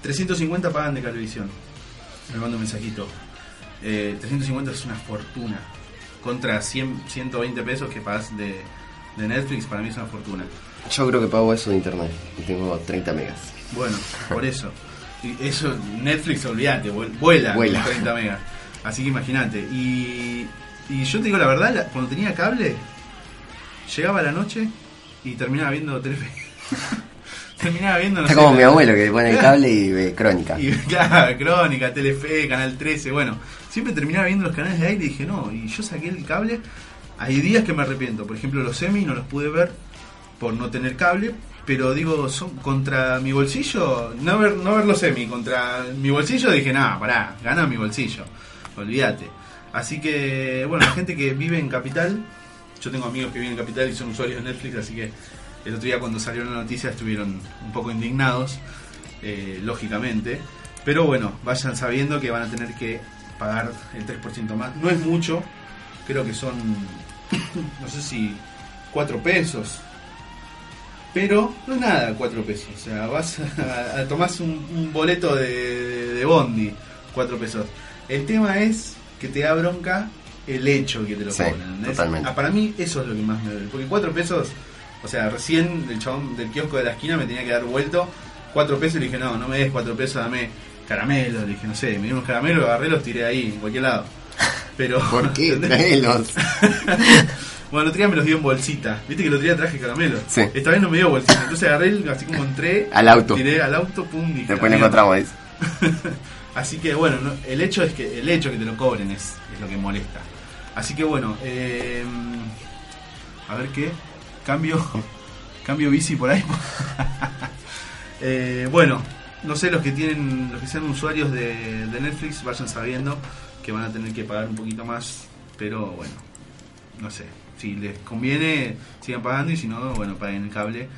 350 pagan de televisión. Me manda un mensajito. Eh, 350 es una fortuna. Contra 100, 120 pesos que pagas de, de Netflix, para mí es una fortuna. Yo creo que pago eso de internet y tengo 30 megas. Bueno, por eso. Eso, Netflix, olvídate, vuel- vuela, Vuela. con 30 megas. Así que imagínate. Y, y yo te digo la verdad, cuando tenía cable, llegaba a la noche y terminaba viendo Telefe. terminaba viendo, no Está sé, como la- mi abuelo que pone el cable y ve crónica. y claro, Crónica, Telefe, Canal 13, bueno, siempre terminaba viendo los canales de aire y dije, no, y yo saqué el cable. Hay días que me arrepiento, por ejemplo, los semi no los pude ver por no tener cable, pero digo, son contra mi bolsillo, no ver, no ver los semi, contra mi bolsillo dije, nada, pará, gana mi bolsillo, olvídate. Así que, bueno, la gente que vive en Capital, yo tengo amigos que viven en Capital y son usuarios de Netflix, así que el otro día cuando salió la noticia estuvieron un poco indignados, eh, lógicamente. Pero bueno, vayan sabiendo que van a tener que pagar el 3% más. No es mucho, creo que son, no sé si 4 pesos. Pero no es nada 4 pesos. O sea, vas a, a tomás un, un boleto de, de Bondi, 4 pesos. El tema es que te da bronca el hecho que te lo Sí, cobran. Ah, para mí eso es lo que más me duele. Porque 4 pesos, o sea, recién el chabón del kiosco de la esquina me tenía que dar vuelto 4 pesos y le dije, no, no me des 4 pesos, dame caramelos. Le dije, no sé, me dieron unos caramelos, agarré, los tiré ahí, en cualquier lado. Pero, ¿Por qué? bueno, el otro día me los dio en bolsita. Viste que el otro día traje caramelos. Sí. Esta vez no me dio bolsita. Entonces agarré, el- así como entré. Al auto. Tiré al auto, pum, dije, Después encontramos eso. Así que bueno, no- el hecho es que el hecho que te lo cobren es, es lo que molesta. Así que bueno, eh, a ver qué cambio cambio bici por ahí. Eh, bueno, no sé los que tienen los que sean usuarios de, de Netflix vayan sabiendo que van a tener que pagar un poquito más, pero bueno, no sé. Si les conviene sigan pagando y si no, bueno, paguen el cable.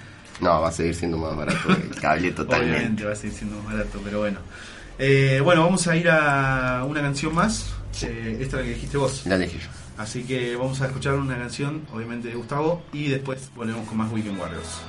No, va a seguir siendo más barato el cable totalmente. Obviamente va a seguir siendo más barato, pero bueno. Eh, bueno, vamos a ir a una canción más. Eh, esta la que dijiste vos. La elegí yo. Así que vamos a escuchar una canción, obviamente de Gustavo, y después volvemos con más Weekend Warriors.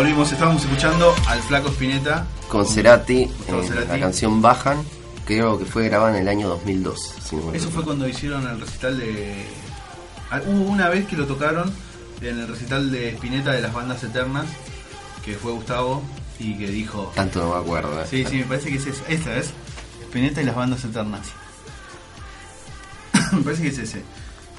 Volvimos, estábamos escuchando al Flaco Spinetta. Con Cerati, Con Cerati. la canción Bajan, creo que fue grabada en el año 2002. si no Eso fue cuando hicieron el recital de. Ah, Hubo una vez que lo tocaron en el recital de Spinetta de las bandas eternas, que fue Gustavo y que dijo. Tanto no me acuerdo. eh. Sí, sí, me parece que es ese. Esta es Spinetta y las bandas eternas. me parece que es ese.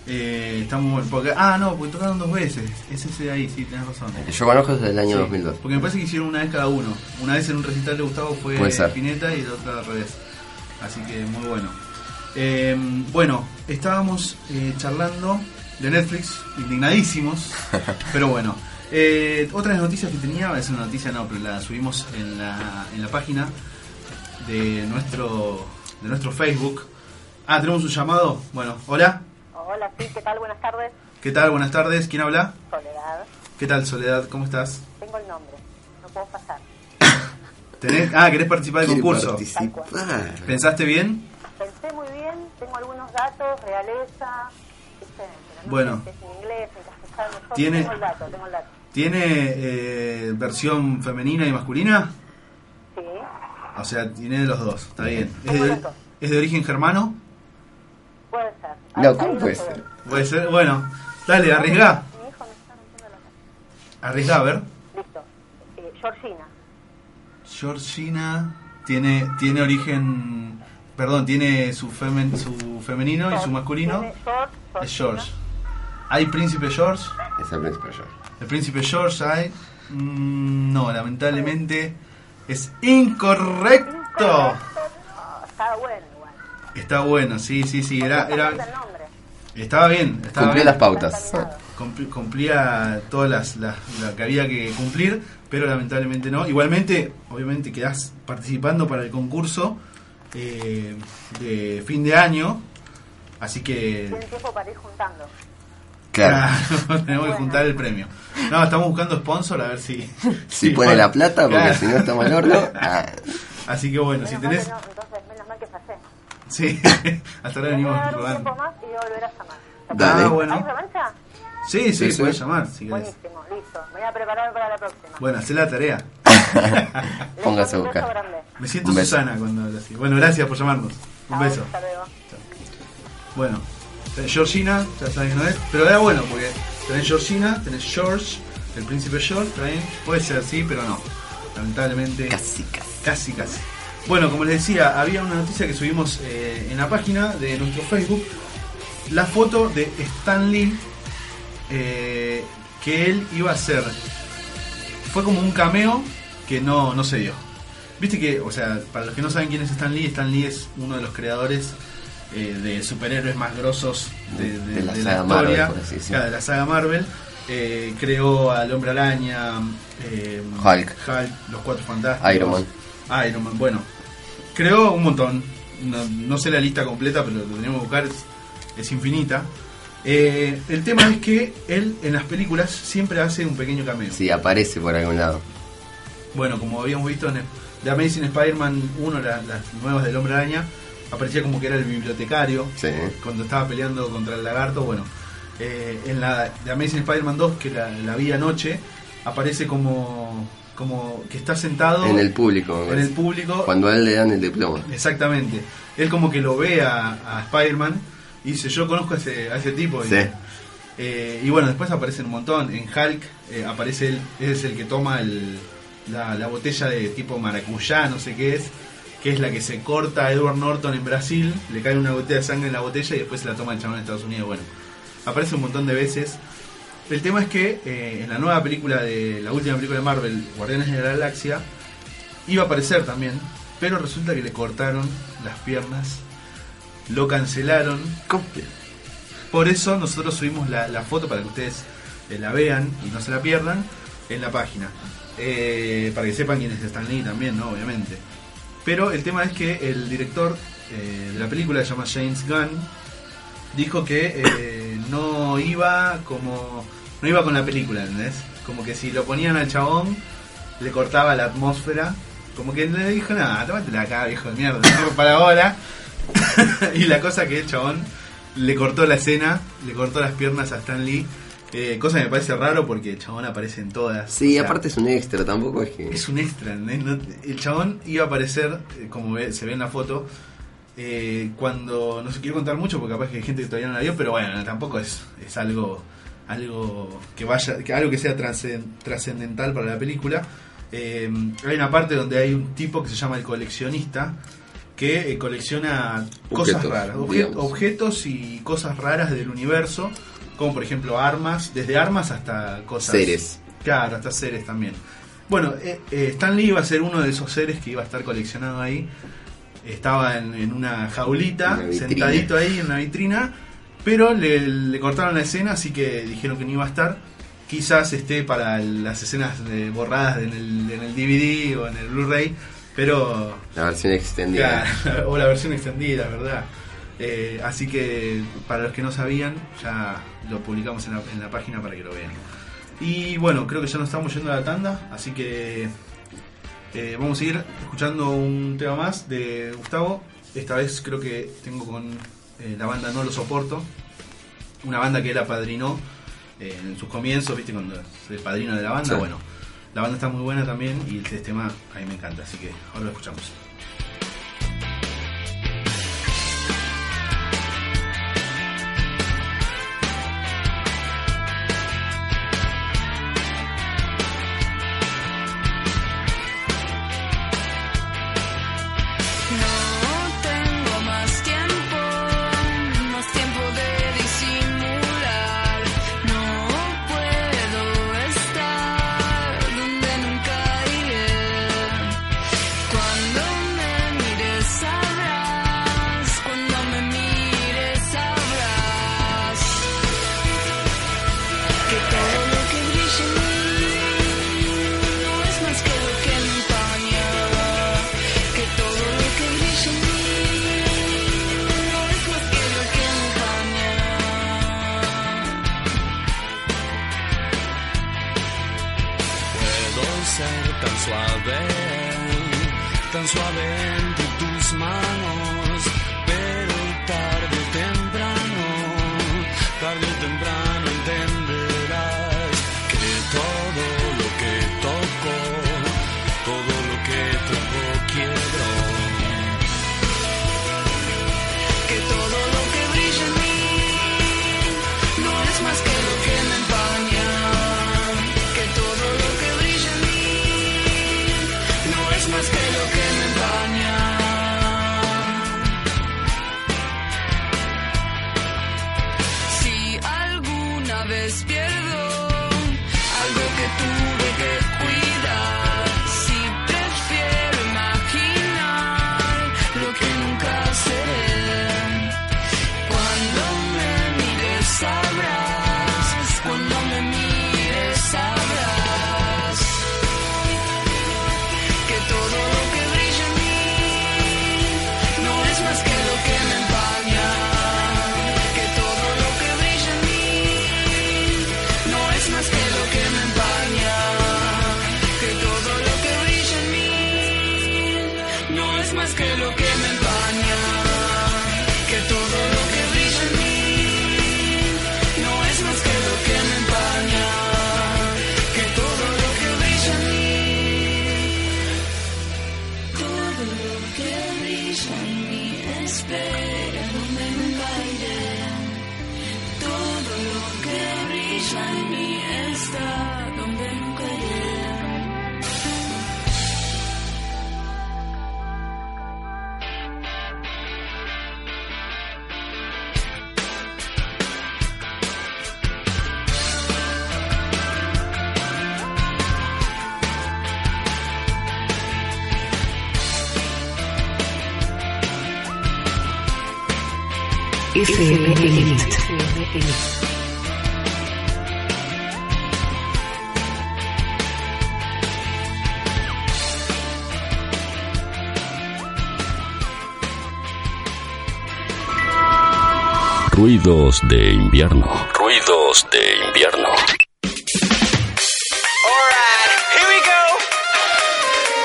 Eh, bueno. Porque, ah, no, porque tocaron dos veces. Es ese de ahí, sí, tenés razón. El que yo conozco es del año Sí, 2002. Porque me parece que hicieron una vez cada uno. Una vez en un recital de Gustavo fue. Spinetta y la otra al revés. Así que muy bueno. Eh, bueno, estábamos eh, charlando de Netflix, indignadísimos, pero bueno. Eh, otra de las noticias que tenía, es una noticia no, pero la subimos en la, en la página de nuestro, de nuestro Facebook. Ah, tenemos un llamado. Bueno, hola. Hola, sí, ¿qué tal? Buenas tardes. ¿Qué tal? Buenas tardes. ¿Quién habla? Soledad. ¿Qué tal, Soledad? ¿Cómo estás? Tengo el nombre. No puedo pasar. ¿Tenés- Ah, ¿querés participar del concurso? participar. ¿Pensaste bien? Pensé muy bien, tengo algunos datos, realeza, Bueno. sé si es en inglés, en castellano. Tiene- Tengo el dato, tengo el dato. ¿Tiene eh, versión femenina y masculina? Sí. O sea, tiene de los dos, está bien. ¿Es Tengo de, los dos. es de origen germano? Puede ser. No, ¿cómo puede ser? Puede ser, bueno, dale, arriesgá. Mi hijo me está rompiendo la. Arriesgá, a ver. Listo. Eh, Georgina. Georgina tiene, tiene origen, perdón, tiene su, femen, su femenino y su masculino. George, Es. George. ¿Hay príncipe George? Es el príncipe George. ¿El príncipe George hay? Mm, no, lamentablemente es incorrecto. Ah, está bueno. Está bueno, sí, sí, sí, era, era, falta el nombre. estaba bien. Estaba bien. las pautas. Cumplía todas las, las la que había que cumplir, pero lamentablemente no. Igualmente, obviamente quedás participando para el concurso eh, de fin de año, así que tiempo para ir juntando. Claro. Claro, tenemos que juntar el premio. No, estamos buscando sponsor a ver si Si pone la plata, porque Claro. si no estamos al horno. ah, Así que bueno, si tenés, que no, entonces, menos mal que pasé. Sí, hasta ahora Me voy a venimos tiempo más y voy a volver a llamar. Dale. Ah, ¿Hay bueno. revancha? Sí, sí, Sí, sí. puedes llamar si querés. Buenísimo, listo. Me voy a preparar para la próxima. Bueno, hacé la tarea. Póngase a buscar. grande. Me siento. Susana cuando hablo así. Bueno, gracias por llamarnos. Un beso. Hasta luego. Bueno, tenés Georgina, ya sabes que no es, pero era bueno porque tenés Georgina, tenés George, el príncipe George, también puede ser así, pero no. Lamentablemente. Casi, casi. Casi, casi. Bueno, como les decía, había una noticia que subimos eh, en la página de nuestro Facebook. La foto de Stan Lee eh, que él iba a hacer. Fue como un cameo que no, no se dio. Viste que, o sea, para los que no saben quién es Stan Lee, Stan Lee es uno de los creadores eh, de superhéroes más grosos de, de- De la de saga Marvel, historia, por así de la saga Marvel. Eh, creó al Hombre Araña, eh, Hulk. Los Cuatro Fantásticos, Iron Man. Iron Man, bueno. Creó un montón. No, no sé la lista completa, pero lo tenemos que buscar. Es, es infinita. Eh, el tema es que él en las películas siempre hace un pequeño cameo. Sí, aparece por algún lado. Bueno, como habíamos visto en el, The Amazing Spider-Man 1, la- las nuevas del Hombre Araña, aparecía como que era el bibliotecario Sí. cuando estaba peleando contra el lagarto. Bueno, eh, en la The Amazing Spider-Man 2, que la, la vi anoche, aparece como, como que está sentado En el público. en el público. Cuando a él le dan el diploma. Exactamente. Él como que lo ve a, a Spider-Man y dice, yo conozco a ese, a ese tipo. Y, eh, y bueno, después aparecen un montón. En Hulk eh, aparece él, es el que toma el- la, la botella de tipo maracuyá, no sé qué es, que es la que se corta a Edward Norton en Brasil, le cae una botella de sangre en la botella y después se la toma el chabón en Estados Unidos. Bueno, aparece un montón de veces. El tema es que eh, en la nueva película de la última película de Marvel, Guardianes de la Galaxia, iba a aparecer también, pero resulta que le cortaron las piernas, lo cancelaron. Por eso nosotros subimos la, la foto para que ustedes eh, la vean y no se la pierdan en la página. Eh, para que sepan quién es Stan Lee también, ¿no? Obviamente. Pero el tema es que el director eh, de la película, se llama James Gunn, dijo que eh, no iba como no iba con la película, ¿entendés? Como que si lo ponían al chabón le cortaba la atmósfera como que le dijo, nada, tómatela acá, viejo de mierda, para ahora. y la cosa que el chabón le cortó la escena, le cortó las piernas a Stan Lee. eh, cosa que me parece raro porque el chabón aparece en todas. Sí, O sea, aparte es un extra, tampoco es que. es un extra. No- el chabón iba a aparecer, eh, como se ve en la foto, eh, cuando, no se quiero contar mucho porque capaz que hay gente que todavía no la vio, pero bueno, tampoco es, es algo algo que vaya, que algo que sea trascen- trascendental para la película. Eh, hay una parte donde hay un tipo que se llama el coleccionista que eh, colecciona cosas Objetos, raras, obje- digamos. objetos y cosas raras del universo, como por ejemplo armas, desde armas hasta cosas Seres. Claro, hasta seres también. Bueno, eh, eh, Stan Lee iba a ser uno de esos seres que iba a estar coleccionado ahí. Estaba en, en una jaulita, Una sentadito ahí en una vitrina, pero le, le cortaron la escena, así que dijeron que no iba a estar. Quizás esté para las escenas borradas en el, en el DVD o en el Blu-ray, pero La versión extendida. Claro, o la versión extendida, ¿verdad? Eh, así que para los que no sabían, ya lo publicamos en la, en la página para que lo vean. Y bueno, creo que ya nos estamos yendo a la tanda, así que eh, vamos a ir escuchando un tema más de Gustavo. Esta vez creo que tengo con eh, la banda No Lo Soporto, una banda que él apadrinó eh, en sus comienzos, ¿viste? Cuando es el padrino de la banda. Sí. Bueno, la banda está muy buena también y este tema a mí me encanta, así que ahora lo escuchamos. Ruidos de invierno. Ruidos de invierno.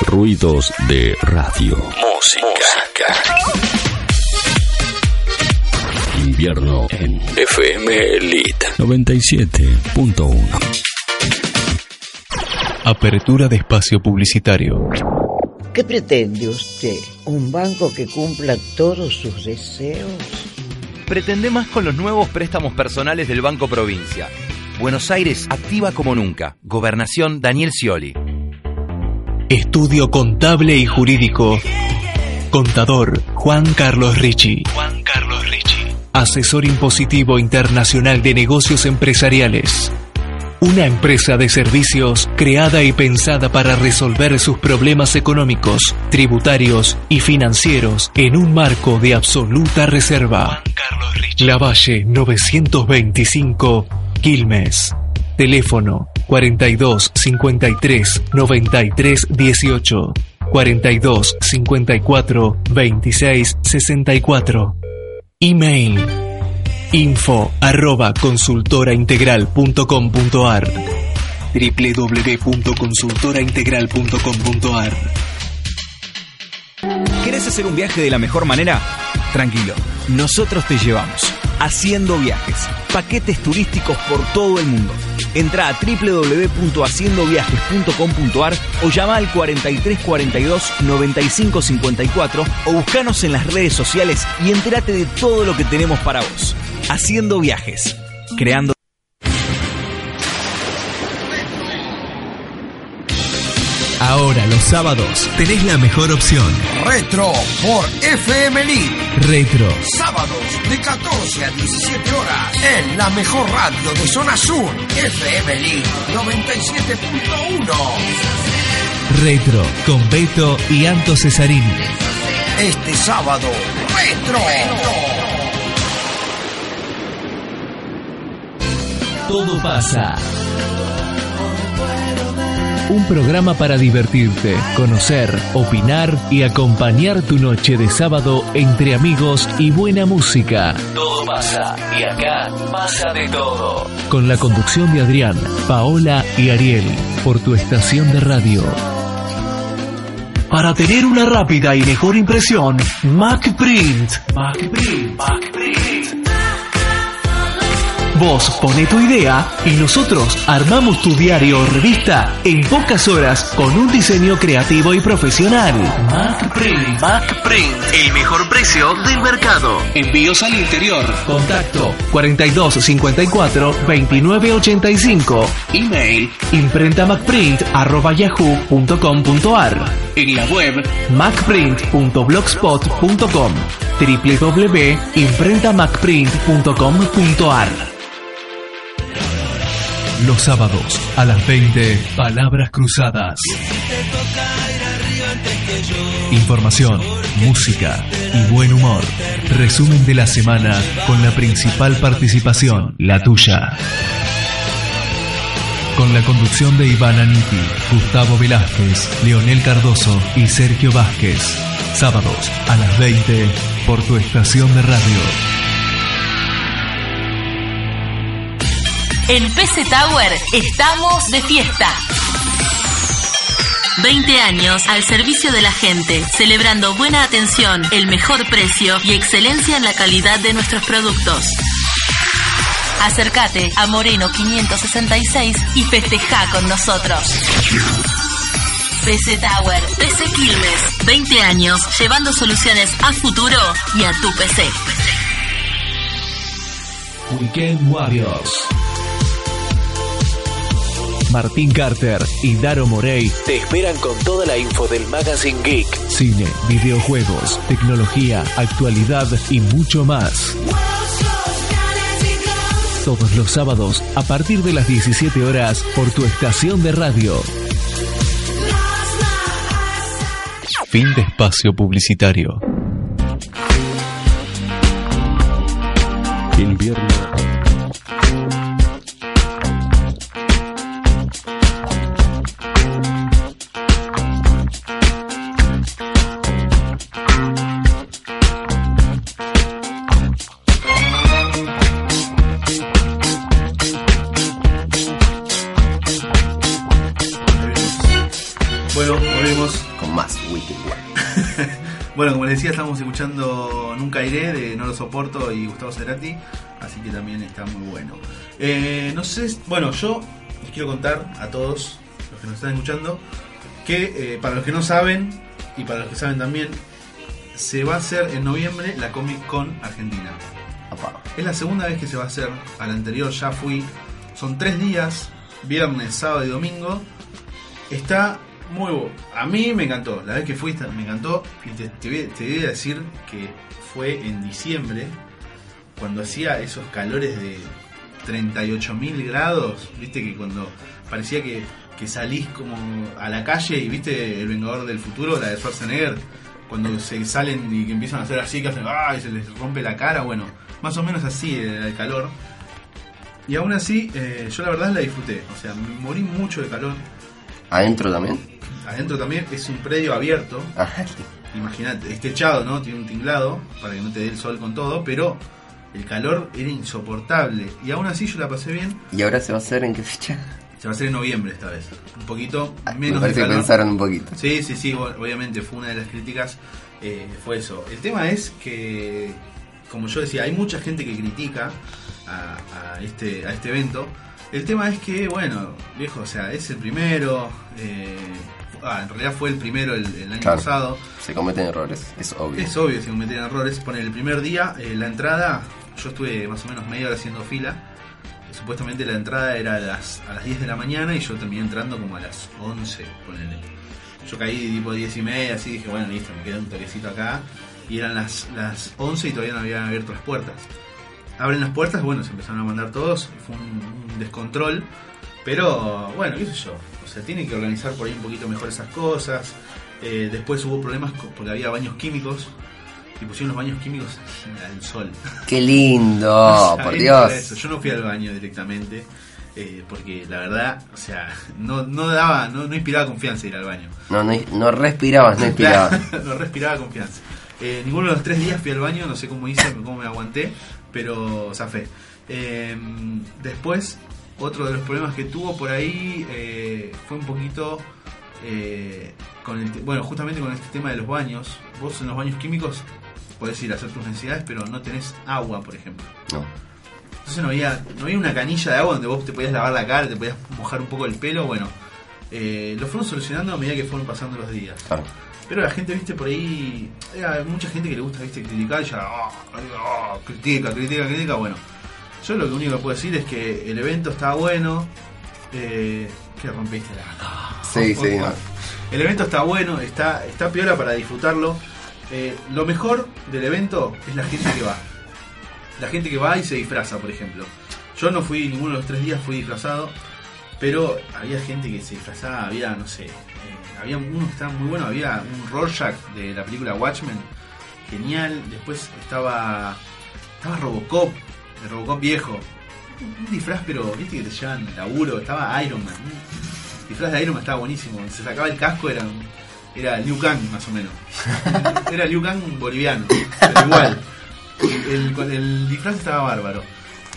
ruidos de radio. Música. Invierno en FM Elite 97.1. Apertura de espacio publicitario. ¿Qué pretende usted? ¿Un banco que cumpla todos sus deseos? Pretende más con los nuevos préstamos personales del Banco Provincia. Buenos Aires activa como nunca. Gobernación Daniel Scioli. Estudio contable y jurídico. Contador Juan Carlos Ricci. Juan Carlos Ricci. Asesor impositivo internacional de negocios empresariales. Una empresa de servicios creada y pensada para resolver sus problemas económicos, tributarios y financieros en un marco de absoluta reserva. La Valle 925, Quilmes. Teléfono 42 53 93 18 42 54 26 64. Email info arroba consultoraintegral.com.ar www.consultoraintegral.com.ar ¿Querés hacer un viaje de la mejor manera? Tranquilo, nosotros te llevamos. Haciendo viajes, paquetes turísticos por todo el mundo. Entra a www.haciendoviajes.com.ar o llama al 4342 9554 o buscanos en las redes sociales y entérate de todo lo que tenemos para vos. Haciendo viajes, creando Ahora los sábados tenés la mejor opción. Retro por FM Elite. Retro. Sábados de 14 a 17 horas en la mejor radio de Zona Sur. FM Elite 97.1. Retro con Beto y Anto Cesarini. Este sábado, Retro. Todo pasa. Un programa para divertirte, conocer, opinar y acompañar tu noche de sábado entre amigos y buena música. Todo pasa y acá pasa de todo. Con la conducción de Adrián, Paola y Ariel por tu estación de radio. Para tener una rápida y mejor impresión, MacPrint. MacPrint. MacPrint. Vos pone tu idea y nosotros armamos tu diario o revista en pocas horas con un diseño creativo y profesional. MacPrint. MacPrint. El mejor precio del mercado. Envíos al interior. Contacto 4254 2985. Email imprentamacprint@yahoo.com.ar. En la web macprint.blogspot.com www.imprentamacprint.com.ar Los sábados a las 20, palabras cruzadas. Información, música y buen humor. Resumen de la semana con la principal participación, la tuya. Con la conducción de Iván Aniti, Gustavo Velázquez, Leonel Cardoso y Sergio Vázquez. Sábados a las 20 por tu estación de radio. En PC Tower estamos de fiesta. 20 años al servicio de la gente, celebrando buena atención, el mejor precio y excelencia en la calidad de nuestros productos. Acércate a Moreno 566 y festeja con nosotros. PC Tower, PC Quilmes, 20 años llevando soluciones a futuro y a tu PC. Weekend Warriors. Martín Carter y Daro Morey te esperan con toda la info del Magazine Geek. Cine, videojuegos, tecnología, actualidad y mucho más. Todos los sábados a partir de las 17 horas por tu estación de radio. Fin de espacio publicitario. Invierno. Estamos escuchando Nunca Iré de No Lo Soporto y Gustavo Cerati, así que también está muy bueno. Eh, no sé, bueno, yo les quiero contar a todos los que nos están escuchando que eh, para los que no saben y para los que saben también, se va a hacer en noviembre la Comic Con Argentina. Es la segunda vez que se va a hacer, a la anterior ya fui, son tres días, viernes, sábado y domingo. Está muy bu- A mí me encantó, la vez que fui me encantó y te, te voy, a decir que fue en diciembre, cuando hacía esos calores de 38.000 grados, viste que cuando parecía que, que salís como a la calle y viste El Vengador del Futuro, la de Schwarzenegger, cuando se salen y que empiezan a hacer así, que hacen ¡ah! se les rompe la cara, bueno, más o menos así era el calor. Y aún así, eh, yo la verdad la disfruté, o sea, me morí mucho de calor. ¿Adentro también? Adentro también es un predio abierto. Imagínate, es techado, ¿no? Tiene un tinglado para que no te dé el sol con todo, pero el calor era insoportable. Y aún así yo la pasé bien. ¿Y ahora se va a hacer en qué fecha? Se va a hacer en noviembre esta vez. Un poquito Me menos parece de que calor. pensaron un poquito. Sí, sí, sí, obviamente fue una de las críticas, eh, fue eso. El tema es que, como yo decía, hay mucha gente que critica a, a este, a este evento. El tema es que, bueno, viejo, o sea, es el primero, eh, ah, en realidad fue el primero el, el año Claro. pasado. Se cometen errores, es obvio. Es obvio si cometen errores. Pone el primer día, eh, la entrada, yo estuve más o menos media hora haciendo fila. Supuestamente la entrada era a las, a las 10 de la mañana y yo terminé entrando como a las 11, ponele. Yo caí tipo 10 y media, así dije, bueno, listo, me queda un toquecito acá. Y eran las, las 11 y todavía no habían abierto las puertas. Abren las puertas, bueno, se empezaron a mandar todos, fue un, un descontrol. Pero bueno, qué sé yo. O sea, tiene que organizar por ahí un poquito mejor esas cosas. Eh, después hubo problemas porque había baños químicos. Y pusieron los baños químicos al sol. ¡Qué lindo! O sea, por Dios. eso. Yo no fui al baño directamente. eh, porque la verdad, o sea, no, no daba, no, no inspiraba confianza ir al baño. No, no, no respirabas, no inspirabas. No respiraba confianza. Eh, ninguno de los tres días fui al baño, no sé cómo hice, cómo me aguanté, pero zafé. Eh, después, otro de los problemas que tuvo por ahí eh, fue un poquito eh, con el bueno, justamente con este tema de los baños. Vos en los baños químicos podés ir a hacer tus necesidades, pero no tenés agua, por ejemplo. No. Entonces no había, no había una canilla de agua donde vos te podías lavar la cara, te podías mojar un poco el pelo, bueno. eh, lo fueron solucionando a medida que fueron pasando los días. Claro. Pero la gente, viste, por ahí. Hay mucha gente que le gusta, viste, criticar y ya. ah, ah, critica, critica, critica. Bueno, yo lo único que puedo decir es que el evento estaba bueno. Eh, que rompiste la. Sí, sí, no. El evento está bueno, está, está piola para disfrutarlo. Eh, lo mejor del evento es la gente que va. La gente que va y se disfraza, por ejemplo. Yo no fui ninguno de los tres días, fui disfrazado. Pero había gente que se disfrazaba, había, no sé, eh, había uno que estaba muy bueno, había un Rorschach de la película Watchmen, genial. Después estaba, estaba Robocop, el Robocop viejo. Un, disfraz, pero viste que te llevan laburo, estaba Iron Man. Un disfraz de Iron Man estaba buenísimo. Se sacaba el casco, era, era Liu Kang más o menos. Era Liu Kang boliviano, pero igual. El, el- el disfraz estaba bárbaro.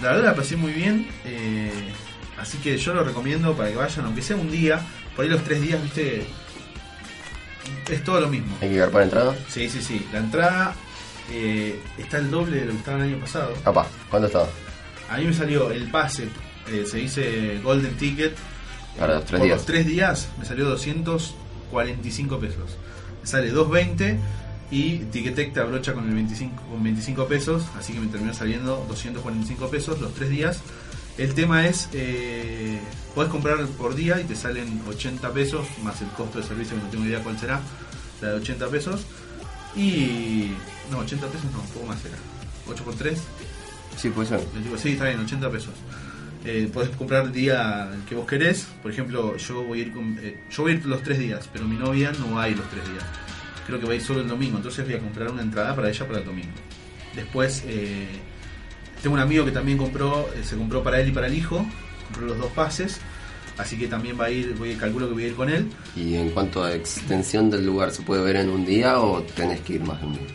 La verdad la pasé muy bien. eh, así que yo lo recomiendo para que vayan, aunque sea un día. Por ahí los tres días, viste. Es todo lo mismo. ¿Hay que ver para entrada? Sí, sí, sí. La entrada eh, está el doble de lo que estaba el año pasado. Papá, ¿cuánto estaba? A mí me salió el pase, eh, se dice Golden Ticket. Para los tres Por días. los tres días me salió 245 pesos. Me sale 220 y Ticketek te abrocha con el 25, con 25 pesos, así que me terminó saliendo 245 pesos los tres días. El tema es, eh, puedes comprar por día y te salen 80 pesos, más el costo de servicio que no tengo idea cuál será, la de 80 pesos. Y... No, 80 pesos no, un poco más será. 8 por 3, Sí, puede ser. digo, sí, está bien, 80 pesos. Eh, podés comprar el día que vos querés. Por ejemplo, yo voy a ir con- eh, yo voy a ir los tres días, pero mi novia no va a ir los tres días. Creo que va a ir solo el domingo, entonces voy a comprar una entrada para ella para el domingo. Después, eh, tengo un amigo que también compró, eh, se compró para él y para el hijo, compró los dos pases, así que también va a ir, voy calculo que voy a ir con él. ¿Y en cuanto a extensión del lugar, se puede ver en un día o tenés que ir más de un día?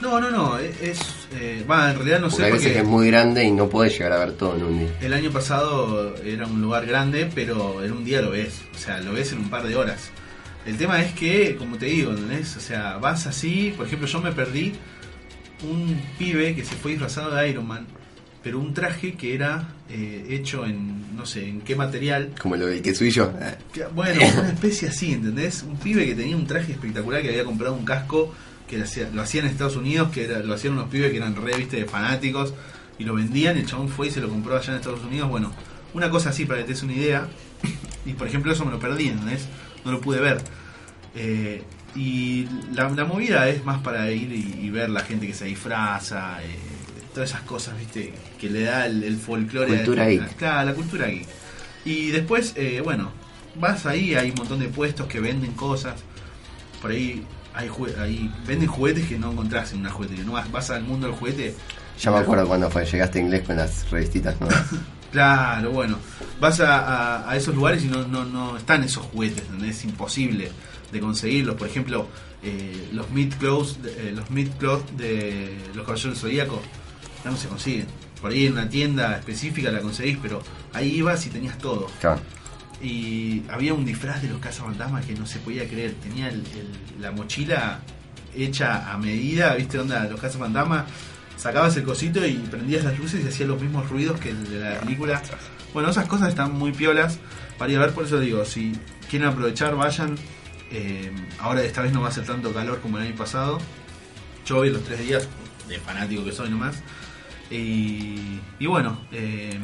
No, no, no, es, es, eh, va, en realidad no Porque sé hay veces porque que es muy grande y no podés llegar a ver todo en un día. El año pasado era un lugar grande, pero en un día lo ves. O sea, lo ves en un par de horas. El tema es que, como te digo, ¿entendés? O sea, vas así, por ejemplo, yo me perdí un pibe que se fue disfrazado de Iron Man, pero un traje que era eh, hecho en, no sé, en qué material. Como lo del que soy yo. Que- Bueno, una especie así, ¿entendés? Un pibe que tenía un traje espectacular, que había comprado un casco, que lo hacía, lo en Estados Unidos, que era- lo hacían unos pibes que eran re, viste, de fanáticos, y lo vendían, el chabón fue y se lo compró allá en Estados Unidos. Bueno, una cosa así para que te des una idea. Y por ejemplo, eso me lo perdí, ¿entendés? No lo pude ver. Eh, y la, la movida es más para ir y, y ver la gente que se disfraza, eh, todas esas cosas, ¿viste? Que le da el, el folclore. Cultura a- geek. Claro, la cultura geek. Y después, eh, bueno, vas ahí, hay un montón de puestos que venden cosas. Por ahí hay jue- ahí venden juguetes que no encontrás en una juguetería. No vas, vas al mundo del juguete. Ya me acuerdo cuando fue, llegaste a inglés con las revistitas nuevas. Claro, bueno. Vas a, a- a esos lugares y no, no, no están esos juguetes, ¿entendés? es imposible de conseguirlos. Por ejemplo, eh, los mid clothes, eh, los mid cloth de los caballeros del zodíaco ya no se consiguen. Por ahí en una tienda específica la conseguís, pero ahí ibas y tenías todo. Claro. Y había un disfraz de los cazafantasmas que no se podía creer. Tenía el- el- la mochila hecha a medida, ¿viste? Onda, los cazafantasmas. Sacabas el cosito y prendías las luces y hacía los mismos ruidos que el de la película. Bueno, esas cosas están muy piolas para ir a ver. Por eso digo, si quieren aprovechar, vayan. Eh, ahora esta vez no va a ser tanto calor como el año pasado. Yo voy los tres días, de fanático que soy nomás. Y, y bueno, eh,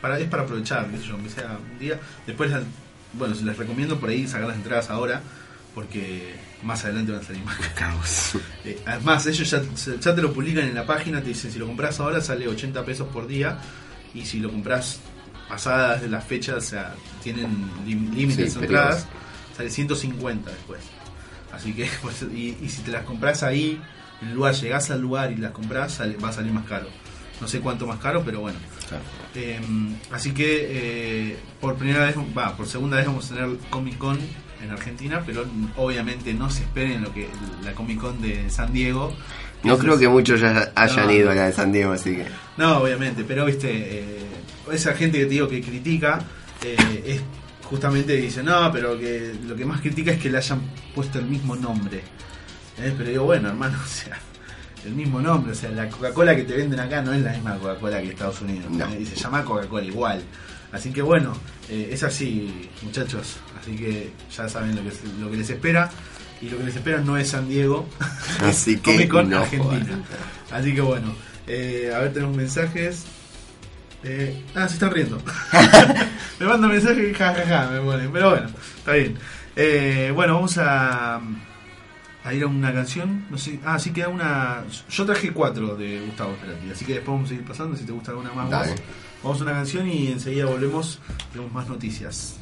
para, es para aprovechar, qué sé yo, aunque sea un día. Después, bueno, les recomiendo por ahí sacar las entradas ahora, porque más adelante van a salir más caros. Eh, además, ellos ya, ya te lo publican en la página, te dicen si lo compras ahora sale 80 pesos por día, y si lo compras pasadas de las fechas, o sea, tienen límites Sí, de entradas, sale 150 después. Así que, pues, y, y si te las compras ahí, el lugar, llegás al lugar y las compras, sale- va a salir más caro. No sé cuánto más caro, pero bueno. Eh, así que eh, por primera vez, va, por segunda vez vamos a tener Comic Con en Argentina, pero obviamente no se esperen lo que la Comic Con de San Diego. No Eso creo que muchos ya hayan No. ido a la de San Diego, así que. No, obviamente, pero viste, eh, esa gente que te digo que critica eh, es justamente dice, no, pero que lo que más critica es que le hayan puesto el mismo nombre. Eh, Pero digo, bueno, hermano, o sea, el mismo nombre, o sea, la Coca-Cola que te venden acá no es la misma Coca-Cola que Estados Unidos, eh, y se llama Coca-Cola igual. Así que bueno, eh, es así, muchachos, así que ya saben lo que, lo que les espera. Y lo que les espera no es San Diego, Así que Comic Con no Argentina. Así que bueno, eh, a ver, tenemos mensajes. Eh, ah, se están riendo. me mandan mensajes y ja, ja, ja, me ponen. Pero bueno, está bien. Bueno, vamos a, a ir a una canción. No sé, ah, sí queda una. Yo traje cuatro de Gustavo Cerati, así que después vamos a ir pasando. Si te gusta alguna más, vamos a una canción y enseguida volvemos. Tenemos más noticias.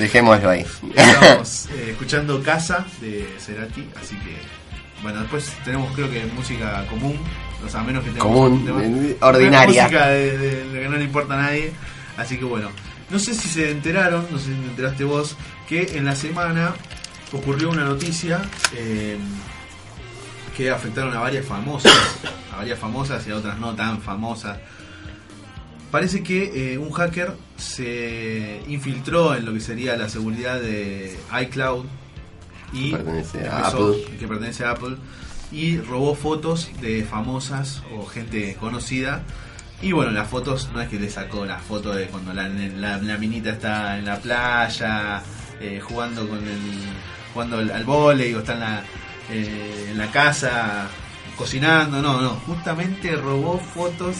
Dejémoslo ahí. Estamos eh, escuchando Casa de Cerati, así que bueno, después tenemos creo que música común, o sea, menos que tengamos Común, tema- ordinaria. Música de, de- de que no le importa a nadie, así que bueno. No sé si se enteraron, no sé si te enteraste vos, que en la semana ocurrió una noticia eh, que afectaron a varias famosas, a varias famosas y a otras no tan famosas. Parece que eh, un hacker se infiltró en lo que sería la seguridad de iCloud y Que pertenece a empezó- Apple. que pertenece a Apple y robó fotos de famosas o gente conocida y bueno las fotos no es que le sacó la foto de cuando la, la, la minita está en la playa eh, jugando con el jugando al, al vóley o está en la eh, en la casa cocinando no no justamente robó fotos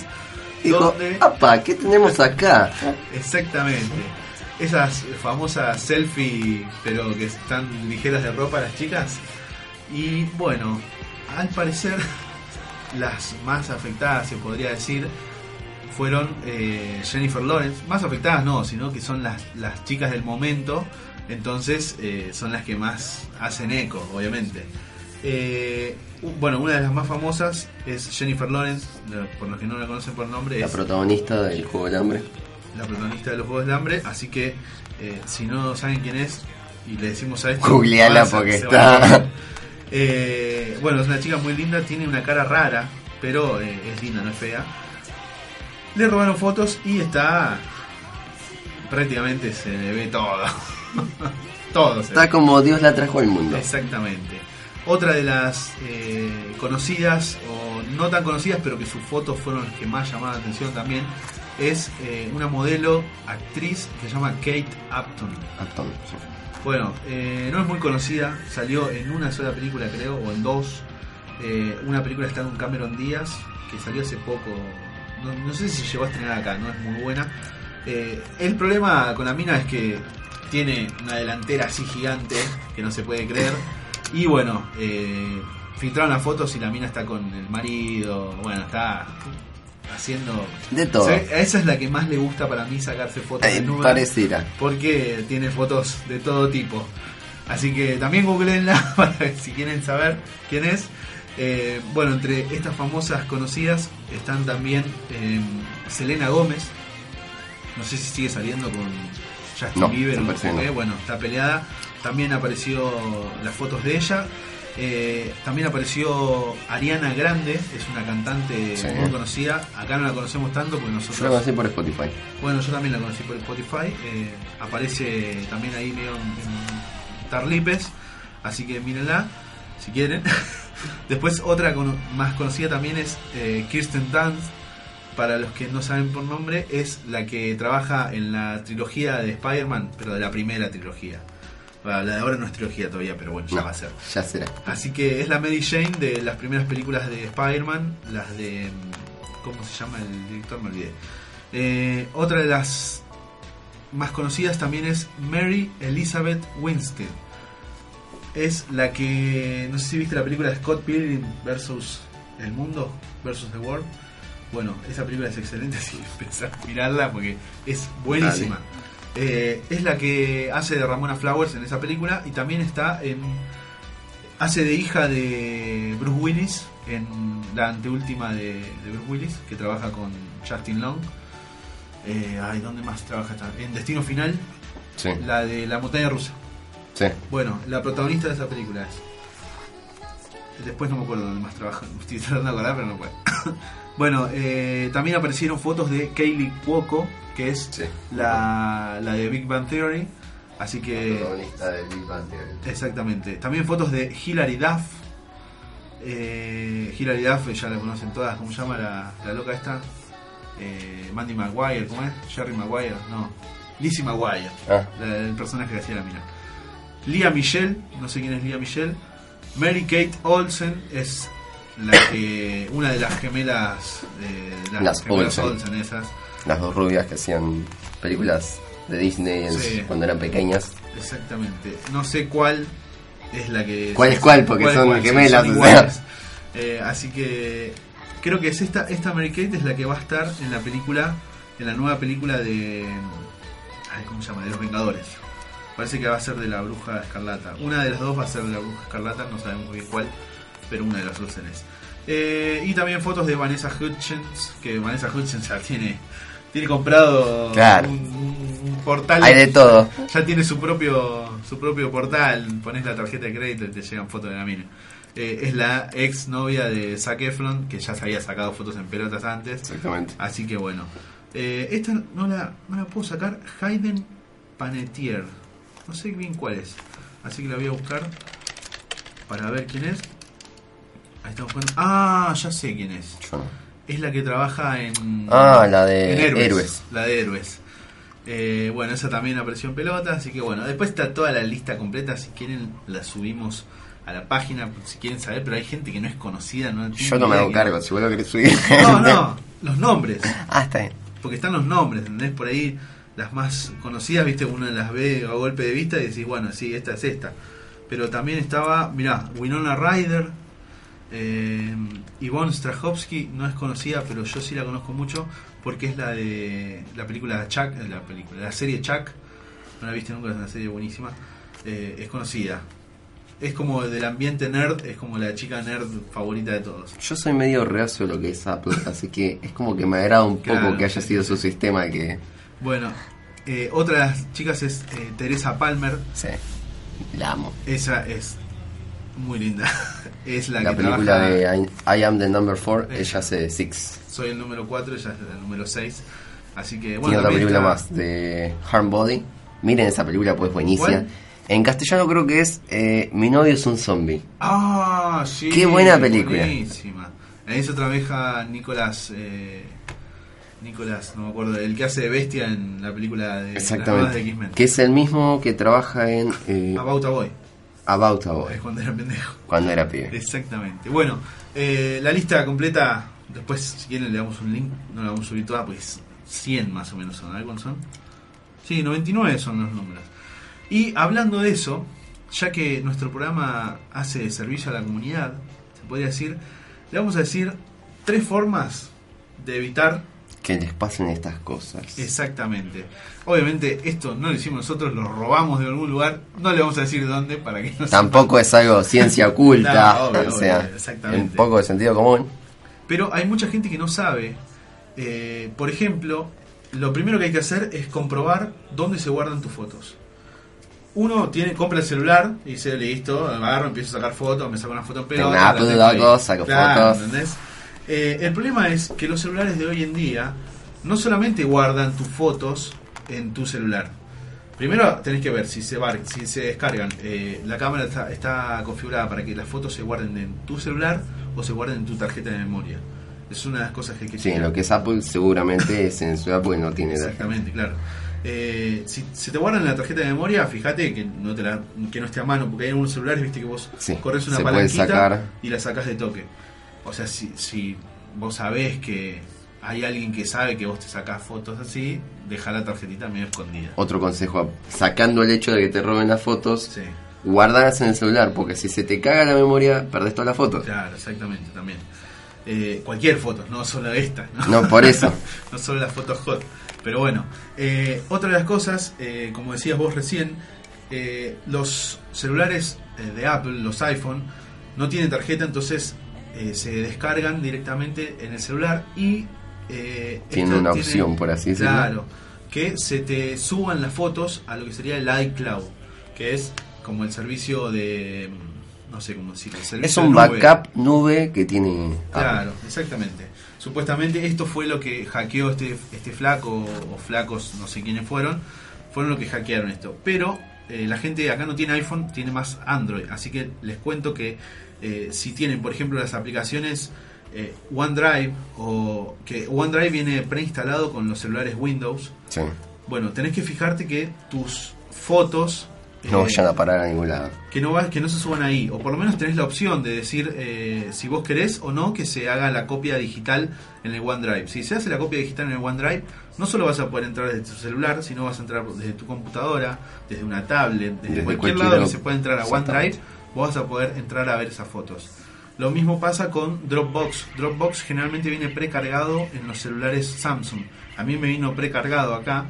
Dijo, apa, ¿qué tenemos acá? Exactamente. Esas famosas selfie, pero que están ligeras de ropa las chicas. Y bueno, al parecer las más afectadas, se podría decir, fueron eh, Jennifer Lawrence. Más afectadas no, sino que son las, las chicas del momento. Entonces eh, son las que más hacen eco, obviamente. Eh, bueno, una de las más famosas es Jennifer Lawrence, la- por los que no la conocen por nombre, La es protagonista del Juego del Hambre. la protagonista de los Juegos del Hambre, así que eh, si no saben quién es y le decimos a esto, avanza, porque está-. Eh, bueno, es una chica muy linda, tiene una cara rara, pero eh, es linda, no es fea. Le robaron fotos y está prácticamente se le ve todo. todo se Está ve. como Dios la trajo al mundo. Exactamente. Otra de las eh, conocidas, o no tan conocidas, pero que sus fotos fueron las que más llamaban la atención también, es eh, una modelo, actriz, que se llama Kate Upton. Upton, Bueno, eh, no es muy conocida, salió en una sola película creo, o en dos. Una película está con Cameron Díaz, que salió hace poco, no, no sé si llegó a estrenar acá, no es muy buena. El problema con la mina es que tiene una delantera así gigante, que no se puede creer. Y bueno, eh, filtraron las fotos y la mina está con el marido. Bueno, está haciendo. De todo. Esa es la que más le gusta para mí sacarse fotos Eh, desnuda. pareciera. Porque tiene fotos de todo tipo. Así que también googleenla para ver si quieren saber quién es. Eh, bueno, entre estas famosas conocidas están también eh, Selena Gómez. No sé si sigue saliendo con Justin No, Bieber no. Bueno, está peleada. También apareció las fotos de ella. Eh, también apareció Ariana Grande, es una cantante Sí. muy conocida. Acá no la conocemos tanto porque nosotros. Yo lo conocí por Spotify. Bueno, yo también la conocí por Spotify. eh, aparece también ahí medio en, en Tarlipes. Así que mírenla si quieren. Después otra cono- más conocida también es eh, Kirsten Dunst. Para los que no saben por nombre, es la que trabaja en la trilogía de Spider-Man, pero de la primera trilogía. La de ahora no es trilogía todavía, pero bueno, ya No, va a ser. Ya será. Así que es la Mary Jane de las primeras películas de Spider-Man, las de... mm, ¿Cómo se llama el director? Me olvidé. Eh, otra de las más conocidas también es Mary Elizabeth Winstead. Es la que... No sé si viste la película de Scott Pilgrim versus El Mundo, versus The World. Bueno, esa película es excelente, así que empezar a mirarla porque es buenísima. Eh, es la que hace de Ramona Flowers en esa película y también está en hace de hija de Bruce Willis en la anteúltima de, de Bruce Willis que trabaja con Justin Long eh, ay, ¿dónde más trabaja? en Destino Final Sí. la de la montaña rusa Sí. bueno, la protagonista de esa película es después no me acuerdo dónde más trabaja estoy tratando de acordar pero no puedo bueno, eh, también aparecieron fotos de Kaylee Cuoco que es la, la de Big Bang Theory así que protagonista de Big Bang Theory. Exactamente. También fotos de Hilary Duff. Eh, Hilary Duff, ya la conocen todas, ¿cómo se llama la, la loca esta? Eh, Mandy Maguire, ¿cómo es? Jerry Maguire, no. Lizzie Maguire, Ah. la- el personaje que hacía la mina. Lia Michelle, no sé quién es Lia Michelle. Mary Kate Olsen es la que una de las gemelas de las, Las gemelas Olsen. Olsen esas. Las dos rubias que hacían películas de Disney Sí. cuando eran pequeñas. Exactamente. No sé cuál es la que. ¿Cuál es cuál? Porque son gemelas, son o sea. iguales. Eh, así que creo que es esta, esta Mary Kate es la que va a estar en la película, en la nueva película de. Ay, ¿Cómo se llama? De los Vengadores. Parece que va a ser de la Bruja Escarlata. Una de las dos va a ser de la Bruja Escarlata, no sabemos bien cuál, pero una de las dos es. Eh, y también fotos de Vanessa Hudgens, que Vanessa Hudgens ya tiene, tiene comprado Claro. un, portal. Hay de todo. Ya tiene su propio su propio portal, pones la tarjeta de crédito y te llegan fotos de la mina. Eh, es la ex novia de Zac Efron, que ya se había sacado fotos en pelotas antes. Exactamente. Así que bueno. Eh, esta no la, no la puedo sacar. Hayden Panettiere. No sé bien cuál es. Así que la voy a buscar para ver quién es. Ahí estamos buscando. Ah, ya sé quién es. Yo no. Es la que trabaja en. Ah, la de en Héroes. Héroes. La de Héroes. Eh, bueno, esa también apareció en pelota. Así que bueno, después está toda la lista completa. Si quieren, la subimos a la página. Si quieren saber, pero hay gente que no es conocida. No Yo no me hago cargo, si vos lo querés subir. No, no, los nombres. Ah, está bien. Porque están los nombres, ¿entendés? Por ahí las más conocidas, viste, uno las ve a golpe de vista y decís, bueno, sí, esta es esta. Pero también estaba, mirá, Winona Ryder, eh, Yvonne Strahovski, no es conocida, pero yo sí la conozco mucho porque es la de la película Chuck, eh, la película, la serie Chuck, no la viste nunca, es una serie buenísima, eh, es conocida. Es como del ambiente nerd, es como la chica nerd favorita de todos. Yo soy medio reacio a lo que es Apple, así que es como que me agrada un poco que haya sido su sistema que... Bueno, eh, otra de las chicas es Teresa Palmer. Sí, la amo. Esa es muy linda. es la, La, que película trabaja- de I, I Am the Number 4, Eh. ella hace Six. Soy el número 4, ella es el número 6. Así que bueno. Tiene otra película está- más, de Harm Body. Miren esa película, pues buenísima. ¿Cuál? En castellano creo que es eh, Mi novio es un zombie. Ah, sí. Qué buena película. Buenísima. Ahí se trabaja Nicolás. Eh, Nicolás, no me acuerdo, el que hace de bestia en la película de de Exactamente. X-Men. Que es el mismo que trabaja en eh, About a Boy. About a Boy, Es cuando era pendejo. cuando era pibe. Exactamente. Bueno, eh, la lista completa, después si quieren le damos un link, no la vamos a subir toda, pues 100 más o menos son, ¿a ver cuántos son? Sí, 99 son los números. Y hablando de eso, ya que nuestro programa hace servicio a la comunidad, se podría decir, le vamos a decir tres formas de evitar Que les pasen estas cosas. exactamente. Obviamente esto no lo hicimos nosotros, lo robamos de algún lugar, no le vamos a decir dónde para que no Tampoco es algo ciencia oculta, No, obvio, o sea, obvio, un poco de sentido común. Pero hay mucha gente que no sabe. Eh, por ejemplo, lo primero que hay que hacer es comprobar dónde se guardan tus fotos. Uno tiene, compra el celular y dice, listo, agarro, empiezo a sacar fotos, me saco una foto en pelota. Saco Claro, fotos. ¿entendés? Eh, el problema es que los celulares de hoy en día no solamente guardan tus fotos en tu celular. Primero tenés que ver si se, bar- si se descargan. eh, la cámara está, está configurada para que las fotos se guarden en tu celular o se guarden en tu tarjeta de memoria. Es una de las cosas que hay que Sí, lo que es Apple seguramente es censura porque no tiene Exactamente, claro. Eh, si se te guardan en la tarjeta de memoria, fíjate que no te la, que no esté a mano, porque hay algunos celulares, viste que vos Sí, corres una palanquita sacar. y la sacás de toque. O sea, si, si vos sabés que hay alguien que sabe que vos te sacás fotos así, deja la tarjetita medio escondida. Otro consejo, sacando el hecho de que te roben las fotos, guardarlas en el celular, porque si se te caga la memoria, perdés todas las fotos. Claro, exactamente, también. Eh, cualquier foto, no solo esta. No, por eso. no solo las fotos hot. Pero bueno, eh, otra de las cosas, eh, como decías vos recién, los celulares de Apple, los iPhone, no tienen tarjeta, entonces eh, se descargan directamente en el celular y... eh, Tiene una opción, por así decirlo. Claro, que se te suban las fotos a lo que sería el iCloud, que es como el servicio de... No sé cómo decirlo. el Es un nube. backup nube que tiene Apple. Claro, exactamente. Supuestamente esto fue lo que hackeó este, este flaco o flacos, no sé quiénes fueron, fueron los que hackearon esto. Pero eh, la gente acá no tiene iPhone, tiene más Android. Así que les cuento que eh, si tienen, por ejemplo, las aplicaciones eh, OneDrive o que OneDrive viene preinstalado con los celulares Windows, Sí. bueno, tenés que fijarte que tus fotos No eh, vayan a parar a ningún lado. que no va- que no se suban ahí o por lo menos tenés la opción de decir eh, si vos querés o no que se haga la copia digital en el OneDrive si se hace la copia digital en el OneDrive no solo vas a poder entrar desde tu celular sino vas a entrar desde tu computadora desde una tablet desde, Desde cualquier, cualquier lado que se pueda entrar a. OneDrive vos vas a poder entrar a ver esas fotos lo mismo pasa con Dropbox Dropbox generalmente viene precargado en los celulares Samsung a mí me vino precargado acá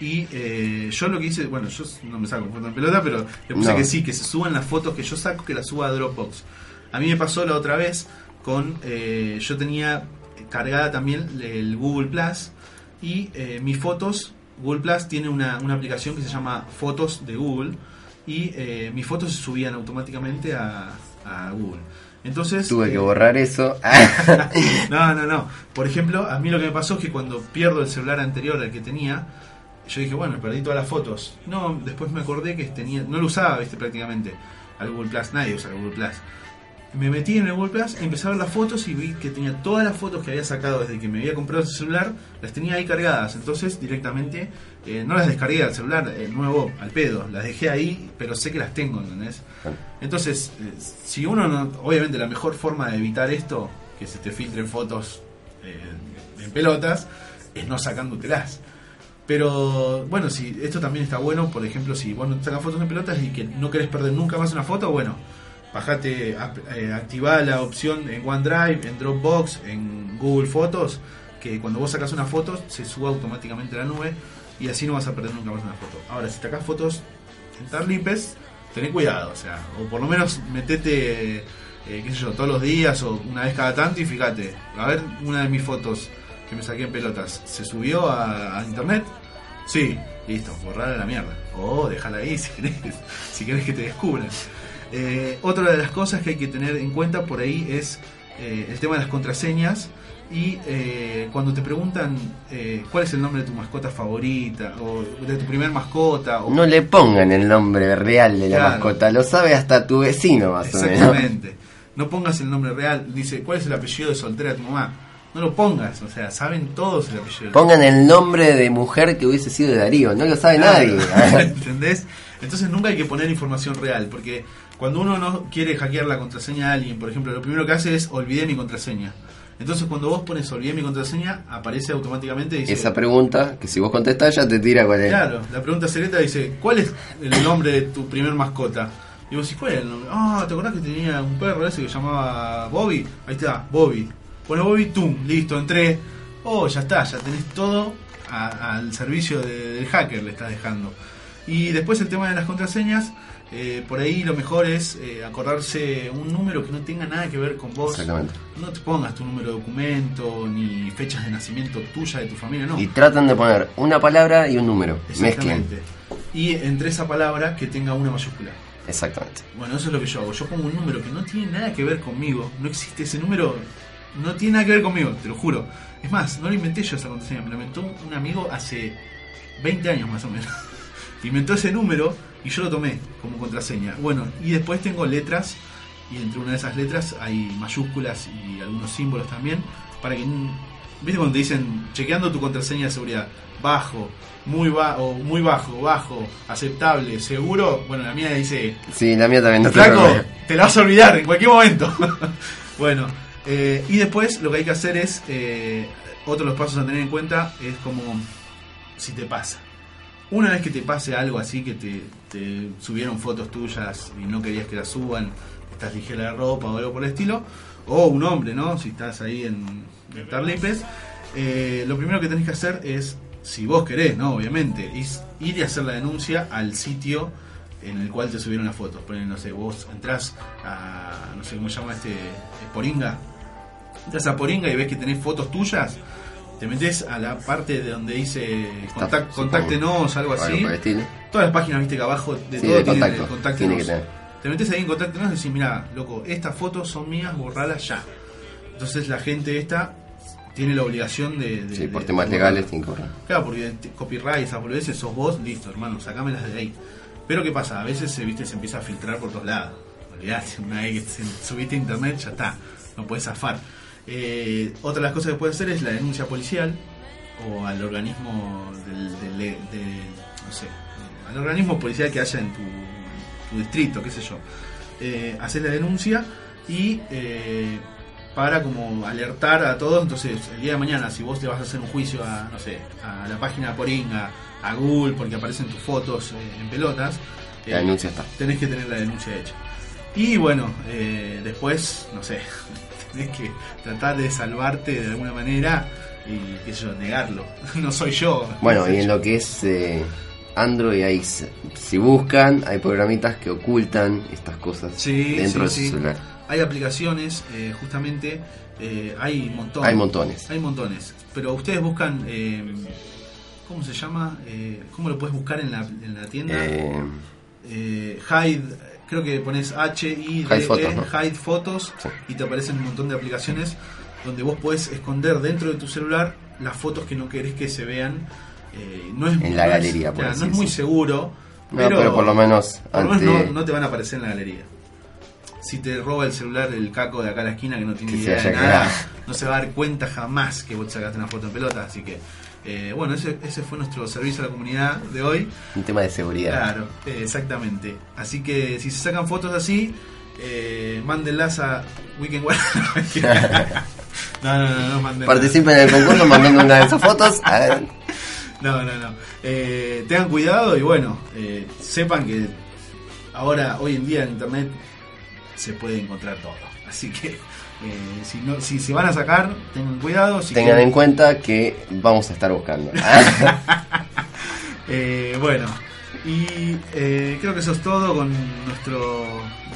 y eh, yo lo que hice, bueno, yo no me saco foto en pelota, pero le puse No. que sí, que se suban las fotos que yo saco, que las suba a Dropbox. A mí me pasó la otra vez con, eh, yo tenía cargada también el Google Plus y eh, mis fotos, Google Plus tiene una, una aplicación que se llama Fotos de Google y eh, mis fotos se subían automáticamente a, a Google. Entonces Tuve que eh, borrar eso. no, no, no. Por ejemplo, a mí lo que me pasó es que cuando pierdo el celular anterior al que tenía, yo dije, bueno, perdí todas las fotos. No, después me acordé que tenía, no lo usaba, viste, prácticamente, al Google Plus, nadie usa el Google Plus. Me metí en el Google Plus, empecé a ver las fotos y vi que tenía todas las fotos que había sacado desde que me había comprado ese celular, las tenía ahí cargadas. Entonces, directamente, eh, no las descargué al celular eh, nuevo al pedo, las dejé ahí, pero sé que las tengo, ¿entendés? Entonces, eh, si uno no, obviamente la mejor forma de evitar esto, que se te filtren fotos en pelotas, es no sacándotelas. Pero bueno, si esto también está bueno, por ejemplo, si vos no sacas fotos en pelotas y que no querés perder nunca más una foto, bueno, bajate, eh, la opción en OneDrive, en Dropbox, en Google Fotos, que cuando vos sacas una foto se suba automáticamente a la nube y así no vas a perder nunca más una foto. Ahora, si sacas fotos en Tarlipes, tené cuidado, o sea, o por lo menos metete, eh, qué sé yo, todos los días o una vez cada tanto y fíjate, a ver una de mis fotos que me saqué en pelotas, ¿se subió a, internet? Sí, listo, borrar a la mierda. O déjala ahí si querés, si querés que te descubran. Eh, otra de las cosas que hay que tener en cuenta por ahí es eh, el tema de las contraseñas y eh, cuando te preguntan eh, cuál es el nombre de tu mascota favorita o de tu primer mascota o No le pongan el nombre real de la Claro. mascota, lo sabe hasta tu vecino más o menos. Exactamente. No pongas el nombre real. Dice, ¿cuál es el apellido de soltera de tu mamá? No lo pongas. O sea, saben todos el apellido. Pongan el nombre de mujer que hubiese sido de Darío, no lo sabe Claro. nadie. ¿Entendés? Entonces nunca hay que poner información real, porque cuando uno no quiere hackear la contraseña de alguien, por ejemplo, lo primero que hace es olvidé mi contraseña. Entonces cuando vos pones olvidé mi contraseña, aparece automáticamente y dice, Esa pregunta, que si vos contestás ya te tira cuál es. Claro, la pregunta secreta dice, ¿cuál es el nombre de tu primer mascota? Y vos decís, ¿cuál el nombre? Ah, ¿te acordás que tenía un perro ese que llamaba Bobby? Ahí está, Bobby. Bueno, Bobby, tum, listo, entré. Oh, ya está, ya tenés todo a- al servicio de- del hacker, le estás dejando. Y después el tema de las contraseñas, eh, por ahí lo mejor es eh, acordarse un número que no tenga nada que ver con vos. Exactamente. No te pongas tu número de documento, ni fechas de nacimiento tuya, de tu familia, no. Y tratan de poner una palabra y un número. Mezclen. Exactamente. Y entre esa palabra que tenga una mayúscula. Exactamente. Bueno, eso es lo que yo hago. Yo pongo un número que no tiene nada que ver conmigo. No existe ese número. No tiene nada que ver conmigo, te lo juro. Es más, no lo inventé yo esa contraseña. Me lo inventó un amigo hace 20 años más o menos. inventó ese número y yo lo tomé como contraseña. Bueno, y después tengo letras. Y entre una de esas letras hay mayúsculas y algunos símbolos también. Para que. ¿Viste cuando te dicen chequeando tu contraseña de seguridad? Bajo, muy, ba o muy bajo, bajo, aceptable, seguro. Bueno, la mía dice Sí, la mía también no Flaco, te la vas a olvidar en cualquier momento. bueno, eh, y después lo que hay que hacer es, eh, otro de los pasos a tener en cuenta es como si te pasa. Una vez que te pase algo así, que te, te subieron fotos tuyas y no querías que las suban, estás ligera de ropa o algo por el estilo, o un hombre, ¿no? Si estás ahí en, en Tarlipes, eh, lo primero que tenés que hacer es, si vos querés, ¿no? Obviamente, es ir y hacer la denuncia al sitio en el cual te subieron las fotos. Ponen, no sé, vos entrás a, no sé cómo se llama este, Poringa. Entras a Poringa y ves que tenés fotos tuyas. Te metes a la parte de donde dice contact- contáctenos, algo así. Todas las páginas, viste que abajo de Sí, todo de tienen contacto. el contáctenos. Tiene tener. Te metes ahí en contáctenos y decís, mira, loco, estas fotos son mías, borralas ya. Entonces la gente esta tiene la obligación de... de- Sí, por de- temas legales tienen que borrar. Claro, porque copyright, esas boludeces, sos vos, listo, hermano, sacámelas de ahí. Pero ¿qué pasa? A veces se, viste, se empieza a filtrar por todos lados. Olvidate, una vez que subiste a internet, ya está, no puedes zafar. Eh, otra de las cosas que puedes hacer es la denuncia policial o al organismo del, del- de- no sé, al organismo policial que haya en tu, tu distrito, qué sé yo. Eh, haces la denuncia y eh, para como alertar a todos, entonces el día de mañana si vos te vas a hacer un juicio a, no sé, a la página Poringa, a Google, porque aparecen tus fotos eh, en pelotas, eh, La denuncia está. tenés que tener la denuncia hecha. Y bueno, eh, después, no sé, tenés que tratar de salvarte de alguna manera y qué sé yo, negarlo. No soy yo. Bueno, no y en yo. lo que es eh, Android, se- si buscan, hay programitas que ocultan estas cosas Sí, dentro sí, de sí. su celular. Hay aplicaciones, eh, justamente, eh, hay montones. Hay montones. Hay montones. Pero ustedes buscan, eh, ¿cómo se llama? Eh, ¿Cómo lo puedes buscar en la, en la tienda? Hide, creo que pones H I D Hide ¿no? Hide Photos y te aparecen un montón de aplicaciones donde vos podés esconder dentro de tu celular las fotos que no querés que se vean. Eh, no es, En la no es- galería, por claro, así no es muy seguro, No, pero por lo menos por lo menos ante- no, no te van a aparecer en la galería. Si te roba el celular el caco de acá a la esquina que no tiene Que idea de nada, no se va a dar cuenta jamás que vos te sacaste una foto en pelota. Así que, eh, bueno, ese, ese fue nuestro servicio a la comunidad de hoy. un tema de seguridad. Claro, eh, exactamente. Así que si se sacan fotos así, eh, mándenlas a Weekend No, no, no, no manden. Participen en el concurso mandando una de esas fotos. A ver, No, no, no. Eh, tengan cuidado y bueno, eh, sepan que ahora, hoy en día en internet se puede encontrar todo. Así que eh, si, no, si se van a sacar, tengan cuidado. Si tengan en cuenta que vamos a estar buscando. Eh, bueno, y eh, creo que eso es todo con nuestro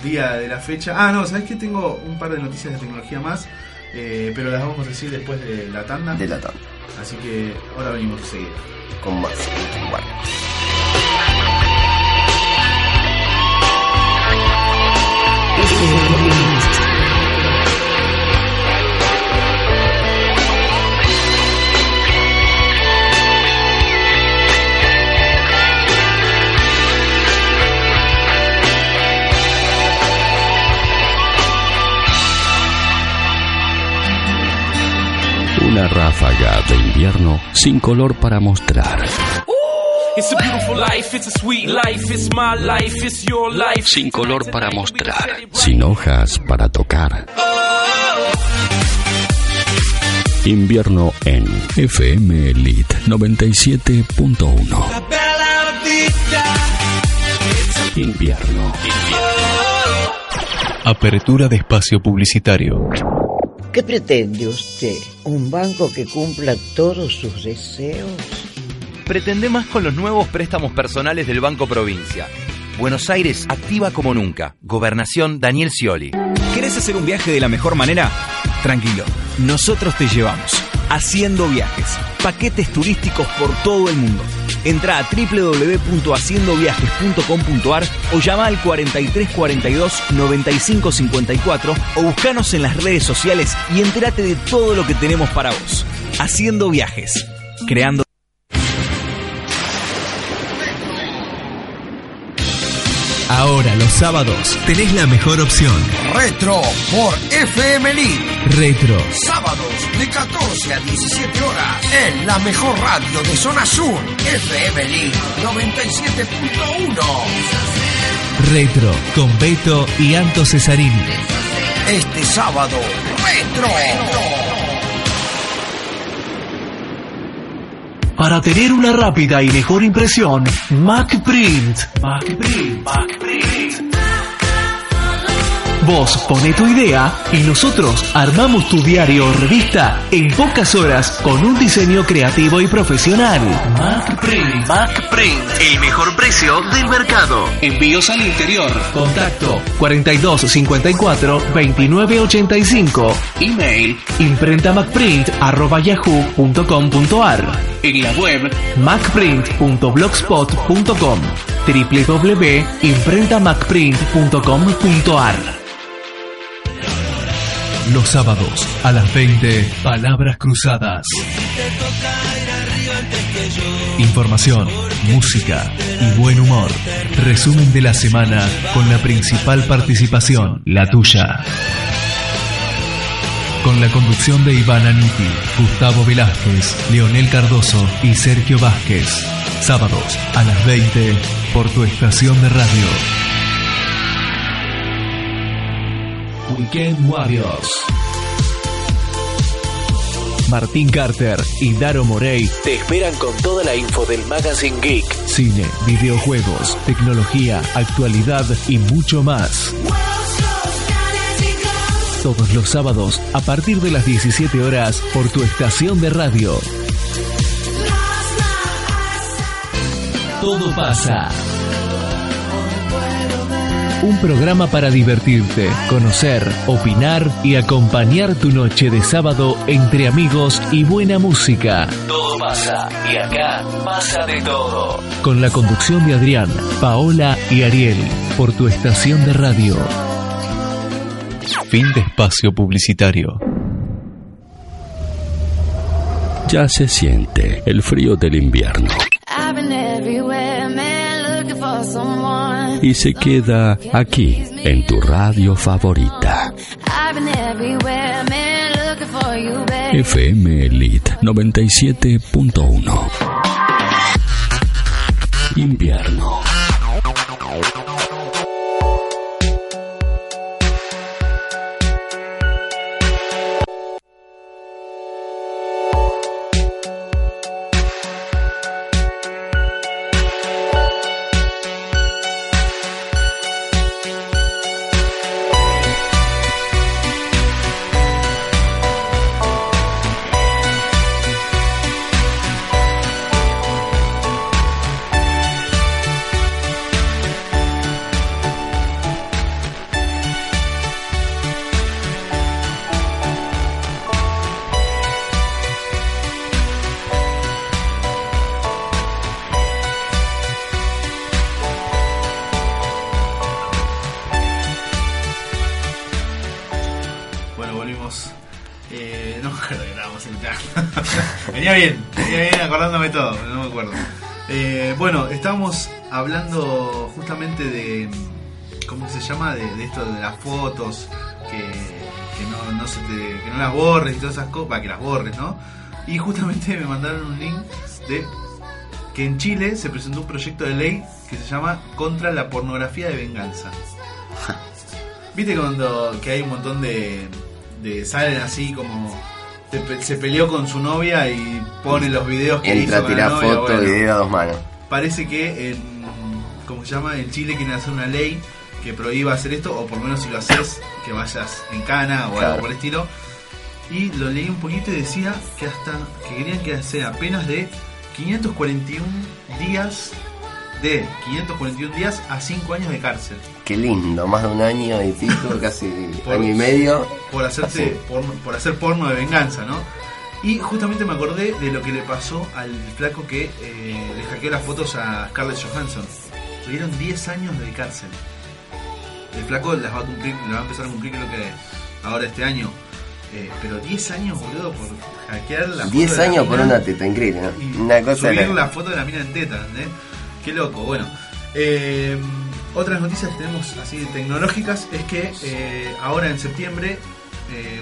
día de la fecha. Ah, no, ¿sabes que Tengo un par de noticias de tecnología más, eh, pero las vamos a decir después de la tanda. De la tanda. Así que ahora venimos a seguir. Con más. Bueno. ráfaga de invierno sin color para mostrar. It's a beautiful life, it's a sweet life, it's my life, it's your life. Sin color para mostrar. Sin hojas para tocar. Invierno en FM Elite 97.1. La bella vita, it's a Invierno. Apertura de espacio publicitario. ¿Qué pretende usted? ¿Un banco que cumpla todos sus deseos? Pretende más con los nuevos préstamos personales del Banco Provincia. Buenos Aires activa como nunca. Gobernación Daniel Scioli. ¿Querés hacer un viaje de la mejor manera? Tranquilo, nosotros te llevamos. Haciendo viajes. Paquetes turísticos por todo el mundo. Entra a www.haciendoviajes.com.ar o llama al 4342 9554 o buscanos en las redes sociales y entérate de todo lo que tenemos para vos. Haciendo viajes. Creando Ahora los sábados tenés la mejor opción. Retro por FM League. Retro. Sábados de 14 a 17 horas en la mejor radio de Zona Sur. FM League 97.1. Retro con Beto y Anto Cesarini. Este sábado, Retro. Para tener una rápida y mejor impresión, MacPrint. MacPrint. MacPrint. Vos pone tu idea y nosotros armamos tu diario o revista en pocas horas con un diseño creativo y profesional. MacPrint. MacPrint. El mejor precio del mercado. Envíos al interior. Contacto 4254 2985. Email imprentamacprint@yahoo.com.ar. En la web macprint.blogspot.com www.imprentamacprint.com.ar Los sábados a las 20, Palabras Cruzadas. Información, música y buen humor. Resumen de la semana con la principal participación, la tuya. Con la conducción de Iván Aniti, Gustavo Velázquez, Leonel Cardoso y Sergio Vázquez. Sábados a las 20 por tu estación de radio. Weekend Warriors. Martín Carter y Daro Morey te esperan con toda la info del Magazine Geek. Cine, videojuegos, tecnología, actualidad y mucho más. Todos los sábados a partir de las 17 horas por tu estación de radio. Todo pasa. Un programa para divertirte, conocer, opinar y acompañar tu noche de sábado entre amigos y buena música. Todo pasa y acá pasa de todo. Con la conducción de Adrián, Paola y Ariel por tu estación de radio. Fin de espacio publicitario. Ya se siente el frío del invierno I've been y se queda aquí en tu radio favorita. FM Elite 97.1. Invierno. Hablando justamente de. ¿Cómo se llama? De, de esto de las fotos, que, que no, no se te- que no las borres y todas esas cosas, para que las borres, ¿no? Y justamente me mandaron un link de que en Chile se presentó un proyecto de ley que se llama Contra la pornografía de venganza. Viste cuando que hay un montón de, de salen así como se, pe- se peleó con su novia y pone los videos que Entra hizo con la tirar novia, fotos, bueno. video a dos manos. Parece que en como se llama, en Chile quieren hacer una ley que prohíba hacer esto, o por lo menos si lo haces, que vayas en cana o Claro. algo por el estilo. Y lo leí un poquito y decía que hasta que querían que sea apenas de 541 días de 541 días a 5 años de cárcel Qué lindo, más de un año y pico, casi Por- año y medio. por hacerse Así. porno- por hacer porno de venganza, ¿no? Y justamente me acordé de lo que le pasó al flaco que eh, le hackeó las fotos a Scarlett Johansson. Tuvieron 10 años de cárcel. El flaco las va a cumplir, las va a empezar a cumplir creo que ahora este año. Eh, pero 10 años, boludo, por hackear la foto 10 de la años por una teta, increíble, ¿no? y Una cosa subir loca. la foto de la mina en teta, ¿entendés? Qué loco, bueno. Eh, otras noticias que tenemos así tecnológicas es que eh, ahora en septiembre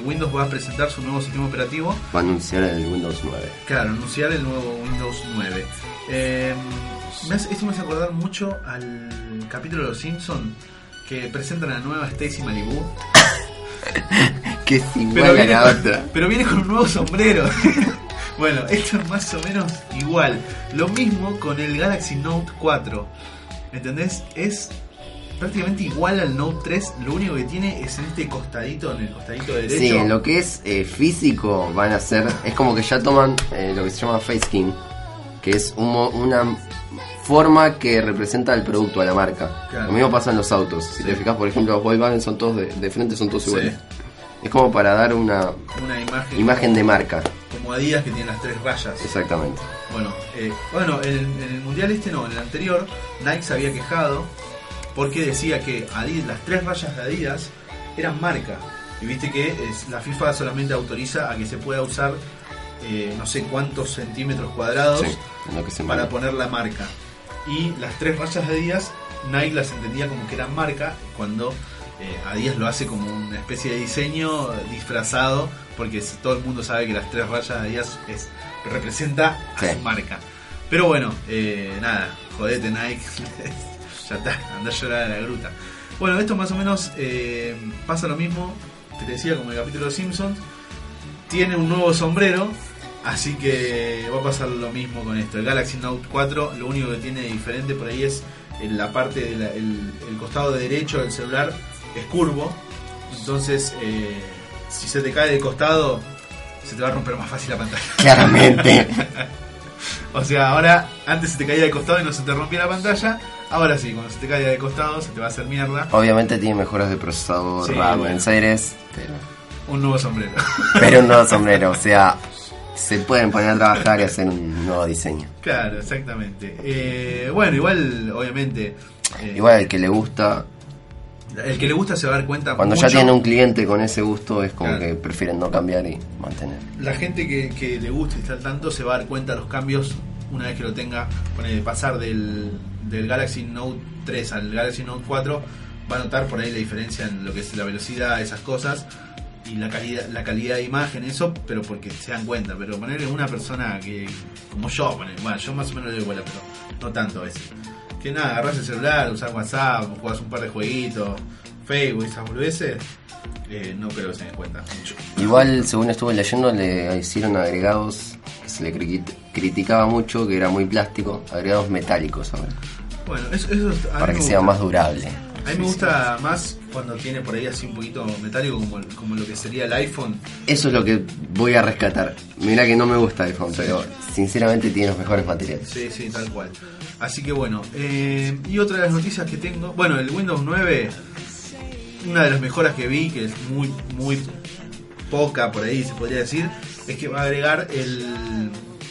Windows va a presentar su nuevo sistema operativo. Va a anunciar el Windows 9. Claro, anunciar el nuevo Windows 9. Me hace- esto me hace acordar mucho al capítulo de Los Simpsons que presentan a la nueva Stacy Malibu. Que es igual Pero a viene, la con, otra. pero viene con un nuevo sombrero. bueno, esto es más o menos igual. Lo mismo con el Galaxy Note 4. ¿Entendés? Es prácticamente igual al Note 3. Lo único que tiene es en este costadito, en el costadito derecho. Sí, en lo que es eh, físico van a ser. Es como que ya toman eh, lo que se llama face skin, que es un una forma que representa el producto a la marca. Claro. Lo mismo pasa en los autos. Si Sí. te fijas, por ejemplo, los Volkswagen son todos de, de frente, son todos Sí. iguales. Es como para dar una Una imagen, imagen de marca. como Adidas que tiene las tres rayas. Exactamente. Bueno, eh, bueno en, el- en el mundial este no, en el anterior, Nike se había quejado porque decía que Adidas, las tres rayas de Adidas eran marca. Y viste que es- la FIFA solamente autoriza a que se pueda usar eh, no sé cuántos centímetros cuadrados Sí, para poner la marca. Y las tres rayas de Adidas, Nike las entendía como que eran marca cuando eh, Adidas lo hace como una especie de diseño disfrazado porque todo el mundo sabe que las tres rayas de Adidas es, representa a Sí. su marca. Pero bueno, eh, nada, jodete Nike, ya está, anda a llorar a la gruta. Bueno, esto más o menos eh, pasa lo mismo que te decía como el capítulo de Simpsons. Tiene un nuevo sombrero, así que va a pasar lo mismo con esto. El Galaxy Note 4 lo único que tiene de diferente por ahí es en la parte del el, el costado derecho del celular es curvo. Entonces, eh, si se te cae de costado, se te va a romper más fácil la pantalla. Claramente. o sea, ahora antes se te caía de costado y no se te rompía la pantalla. Ahora sí, cuando se te cae de costado se te va a hacer mierda. Obviamente tiene mejoras de procesador, Sí, RAM, bueno. en series, pero, Un nuevo sombrero. pero un nuevo sombrero. O sea, se pueden poner a trabajar y hacer un nuevo diseño. claro, exactamente. Eh, bueno, igual, obviamente. eh, Igual el que le gusta, El que le gusta se va a dar cuenta. cuando mucho. ya tiene un cliente con ese gusto, es como Claro. que prefieren no cambiar y mantener. La gente que, que le gusta y está al tanto se va a dar cuenta de los cambios una vez que lo tenga. De pasar del, del Galaxy Note 3 al Galaxy Note 4. Va a notar por ahí la diferencia en lo que es la velocidad, esas cosas. Y la calidad, la calidad de imagen, eso, pero porque se dan cuenta. Pero ponerle una persona que, como yo, bueno, yo más o menos le doy bola, pero no tanto a veces. Que nada, agarras el celular, usas WhatsApp, jugás un par de jueguitos, Facebook, esas boludeces. Eh, no creo que se den cuenta mucho. Igual, según estuve leyendo, le hicieron agregados que se le cri- criticaba mucho, que era muy plástico, agregados metálicos ahora, Bueno, eso, eso a para que sea más durable. A mí me gusta más cuando tiene por ahí así un poquito metálico como, como lo que sería el iPhone. Eso es lo que voy a rescatar. Mira que no me gusta iPhone, pero sinceramente tiene los mejores materiales. Sí, sí, tal cual. Así que bueno, eh, y otra de las noticias que tengo, bueno, el Windows 9, una de las mejoras que vi, que es muy, muy poca por ahí se podría decir, es que va a agregar el,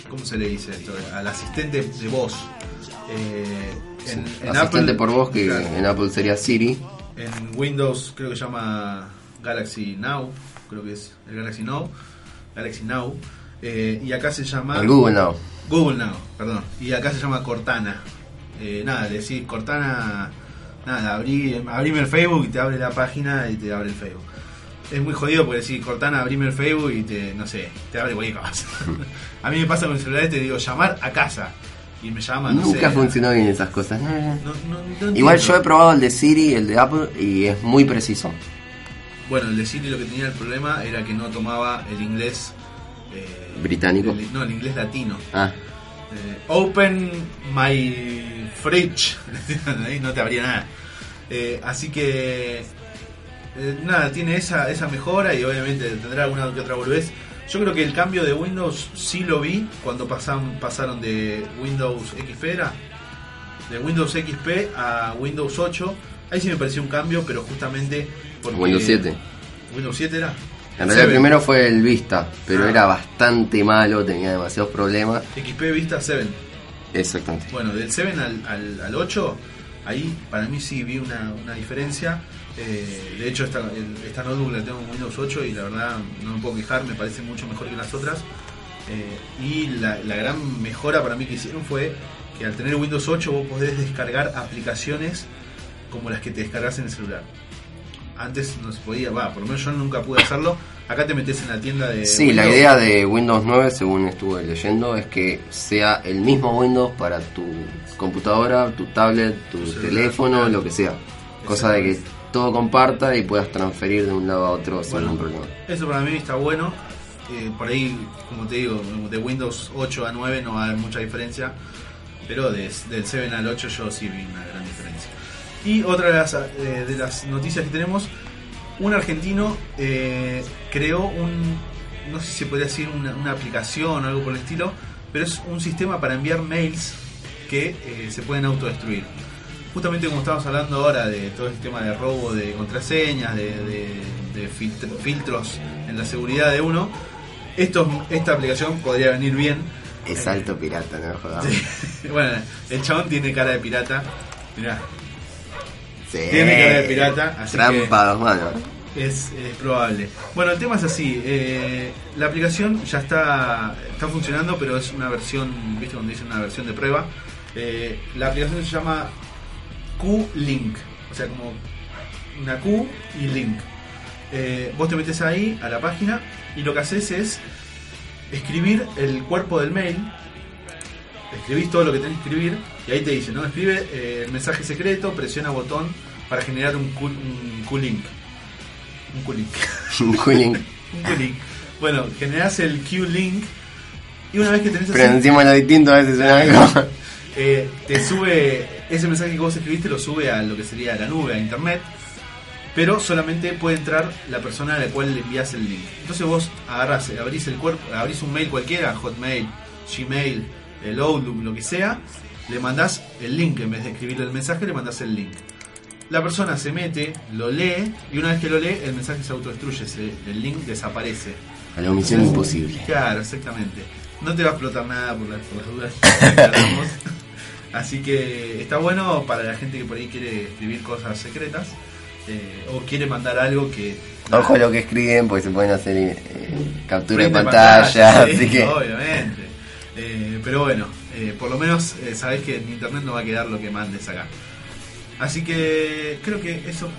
¿cómo se le dice esto? Al asistente de voz. Eh, en, en Asistente Apple- por voz, que claro. en Apple sería Siri. En Windows creo que se llama Galaxy Now, creo que es el Galaxy Now, Galaxy Now, eh, y acá se llama El Google Now. Google Now, perdón, y acá se llama Cortana. Eh, nada, le decís Cortana, nada, abrí, abrime el Facebook y te abre la página y te abre el Facebook. Es muy jodido porque decís Cortana, abrime el Facebook y te, no sé, te abre cualquier cosa. A mí me pasa con el celular y te digo llamar a casa y me llama, no Nunca sé. funcionó bien esas cosas. No, Igual yo he probado el de Siri, el de Apple, y es muy preciso. Bueno, el de Siri lo que tenía el problema era que no tomaba el inglés. eh, Británico. el- no, el inglés latino. Ah, Eh, open my fridge. Ahí no te abría nada. Eh, así que eh, nada, tiene esa, esa mejora y obviamente tendrá alguna que otra boludez. Yo creo que el cambio de Windows sí lo vi cuando pasan, pasaron de Windows XP era de Windows XP a Windows 8. Ahí sí me pareció un cambio, pero justamente porque Windows 7. Windows 7 era. En realidad el primero fue el Vista, pero Ah. era bastante malo, tenía demasiados problemas. XP Vista 7. Exactamente. Bueno, del 7 al, al, al 8, ahí para mí sí vi una, una diferencia. Eh, de hecho, esta, el- esta notebook la tengo en Windows 8 y la verdad no me puedo quejar, me parece mucho mejor que las otras. Eh, y la, la gran mejora para mí que hicieron fue que al tener Windows 8 vos podés descargar aplicaciones como las que te descargas en el celular. Antes no se podía, va, por lo menos yo nunca pude hacerlo. Acá te metes en la tienda de. Sí, la idea de Windows 9, según estuve leyendo, es que sea el mismo Windows para tu computadora, tu tablet, tu celular, teléfono, claro. lo que sea. Cosa de que todo comparta y puedas transferir de un lado a otro sin Bueno. ningún problema. Eso para mí está bueno. Eh, por ahí, como te digo, de Windows 8 a 9 no va a haber mucha diferencia. Pero de- del 7 al 8 yo sí vi una gran diferencia. Y otra de las, eh, de las noticias que tenemos, un argentino eh, creó un, no sé si se podría decir una, una aplicación o algo por el estilo, pero es un sistema para enviar mails que eh, se pueden autodestruir. Justamente como estamos hablando ahora de todo el tema de robo de contraseñas, de, de- de filtr- filtros en la seguridad de uno, esto, esta aplicación podría venir bien. Es alto pirata, no jodas. Sí. bueno, el chabón tiene cara de pirata. Mirá, Sí. tiene cara de pirata, así Trampa dos manos. es probable. Bueno, el tema es así. eh, la aplicación ya está, está funcionando, pero es una versión, ¿viste? Cuando dicen una versión de prueba. Eh, la aplicación se llama Q-Link. O sea, como una Q y Link. Eh, vos te metes ahí a la página y lo que haces es escribir el cuerpo del mail. Escribís todo lo que tenés que escribir y ahí te dice, ¿no? Escribe eh, el mensaje secreto, presiona botón para generar un Q-Link. Un Q-Link. Un Q-Link. un Q-Link. Bueno, generás el Q-Link y una vez que tenés Pero así- encima lo distinto a veces suena algo. eh, te sube ese mensaje que vos escribiste lo sube a lo que sería la nube, a internet, pero solamente puede entrar la persona a la cual le envías el link. Entonces vos agarrás, abrís el cuerpo, abrís un mail cualquiera, Hotmail, Gmail, el Outlook, lo que sea, le mandás el link en vez de escribirle el mensaje, le mandás el link. La persona se mete, lo lee y una vez que lo lee el mensaje se autodestruye, se- el link desaparece. A la misión Entonces, imposible. Claro, exactamente. No te va a explotar nada por las, por las dudas. Así que está bueno para la gente que por ahí quiere escribir cosas secretas eh, o quiere mandar algo que. Ojo lo que escriben, porque se pueden hacer eh, captura de pantalla, sí, así que Obviamente. Eh, pero bueno, eh, por lo menos sabés que en internet no va a quedar lo que mandes acá. Así que creo que eso.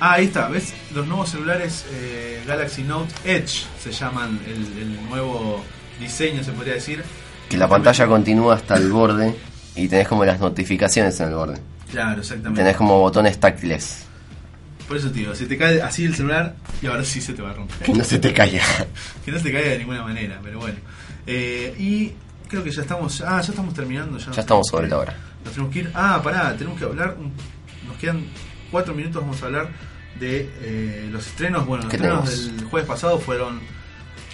Ah, ahí está, ¿ves? Los nuevos celulares eh, Galaxy Note Edge se llaman el, el nuevo diseño, se podría decir. que la pantalla continúa hasta el borde y tenés como las notificaciones en el borde. Claro, exactamente. Tenés como botones táctiles. Por eso digo, si te cae así el celular, y ahora sí se te va a romper. Que no se te caiga. que no se te caiga de ninguna manera, pero bueno. Eh, y creo que ya estamos. Ah, ya estamos terminando. Ya, Ya estamos sobre la hora. Nos tenemos que ir. Ah, pará, tenemos que hablar. Nos quedan cuatro minutos. Vamos a hablar de eh, los estrenos. Bueno, los ¿Qué estrenos tenemos? del jueves pasado fueron.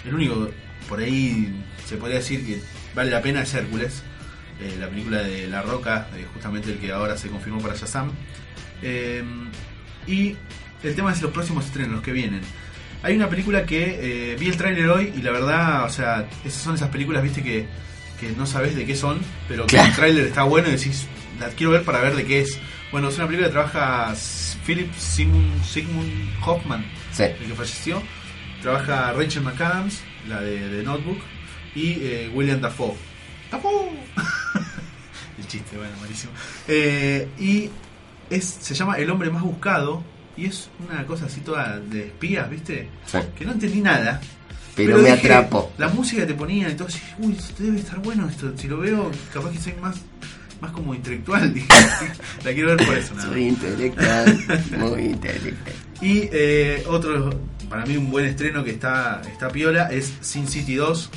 El único, por ahí se podría decir que vale la pena es Hércules. Eh, la película de La Roca, eh, justamente el que ahora se confirmó para Shazam. Eh, y el tema es los próximos estrenos, los que vienen. Hay una película que vi el tráiler hoy y la verdad, o sea, esas son esas películas, viste, que, que no sabes de qué son, pero que Claro. el tráiler está bueno y decís, la quiero ver para ver de qué es. Bueno, es una película que trabaja Philip Sigmund, Sigmund Hoffman, Sí. el que falleció. Trabaja Rachel McAdams, la de, de Notebook, y William Dafoe. ¡Dafoe! el chiste, bueno, malísimo. Eh, y es, se llama El hombre más buscado, y es una cosa así toda de espías, ¿viste? Sí. Que no entendí nada. Pero me dije, atrapó. La música que te ponía y todo, así, uy, esto debe estar bueno esto. Si lo veo, capaz que soy más, más como intelectual. dije. la quiero ver por eso, nada. Soy intelectual, muy intelectual. Y eh, otro, para mí un buen estreno que está, está piola es Sin City 2,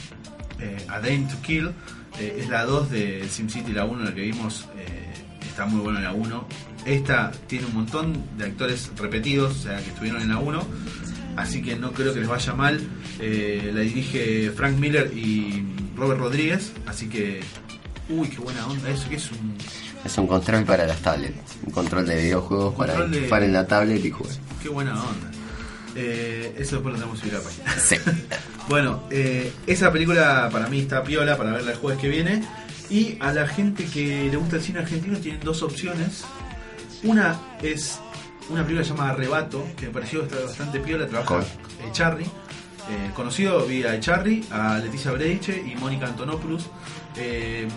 eh, A Dame to Kill. Eh, es la 2 de SimCity, la 1, la que vimos. eh, está muy buena la 1. Esta tiene un montón de actores repetidos, o sea, que estuvieron en la 1. Así que no creo que les vaya mal. Eh, la dirige Frank Miller y Robert Rodríguez. Así que. Uy, qué buena onda eso, que es un. Es un control para las tablets. Un control de videojuegos para de- en la tablet y jugar. Qué buena onda. Eh, eso después lo tenemos que subir a la página. Sí. Bueno, eh, esa película para mí está piola para verla el jueves que viene. Y a la gente que le gusta el cine argentino tienen dos opciones. Una es una película llamada Arrebato, que me pareció bastante piola, trabaja Con- Echarri. Eh, conocido, vi a Echarri, a Leticia Breiche y Mónica Antonopoulos. Eh,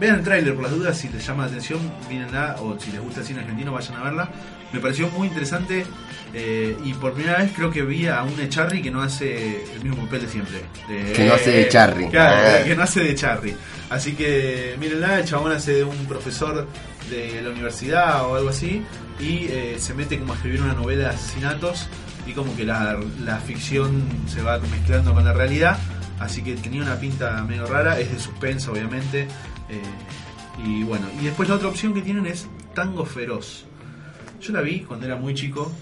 vean el tráiler por las dudas, si les llama la atención, mírenla, o si les gusta el cine argentino, vayan a verla. Me pareció muy interesante eh, y por primera vez creo que vi a un Echarri que no hace el mismo papel de siempre. Que no hace de Echarri. Claro, Ah. que no hace de Charry. Así que mírenla, el chabón hace de un profesor de la universidad o algo así y eh, se mete como a escribir una novela de asesinatos y como que la, la ficción se va mezclando con la realidad. Así que tenía una pinta medio rara, es de suspenso obviamente. eh, y bueno, y después la otra opción que tienen es Tango Feroz. Yo la vi cuando era muy chico,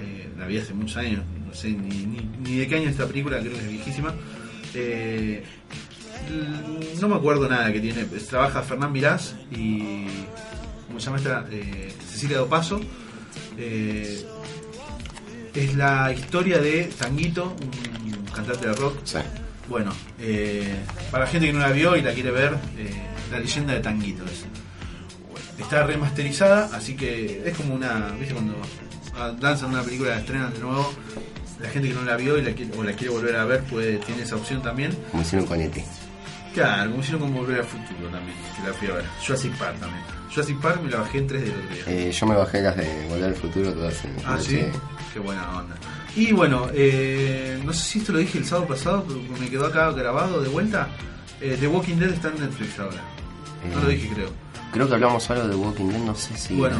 eh, la vi hace muchos años, no sé ni, ni- ni de qué año es esta película, creo que es viejísima. Eh, no me acuerdo nada que tiene. Trabaja Fernán Mirás y. ¿Cómo se llama esta? Eh, Cecilia Dopaso. Eh, es la historia de Tanguito, un cantante de rock. Bueno, eh, para la gente que no la vio y la quiere ver, la leyenda de Tanguito es. Está remasterizada, así que es como una. ¿Viste cuando lanzan una película, la estrenan de nuevo? La gente que no la vio y la quiere, o la quiere volver a ver puede, tiene esa opción también. Como hicieron con ET. Claro, como hicieron con Volver al Futuro también, que la fui a ver. Jurassic Park también. Jurassic Park me la bajé en 3 del otro día. Eh, yo me bajé las de Volver al Futuro todas en Ah, sí, qué buena onda. Y bueno, eh, no sé si esto lo dije el sábado pasado, pero me quedó acá grabado de vuelta. Eh, The Walking Dead está en Netflix ahora. No lo dije, creo. Creo que hablamos algo de Walking Dead, no sé si. Bueno.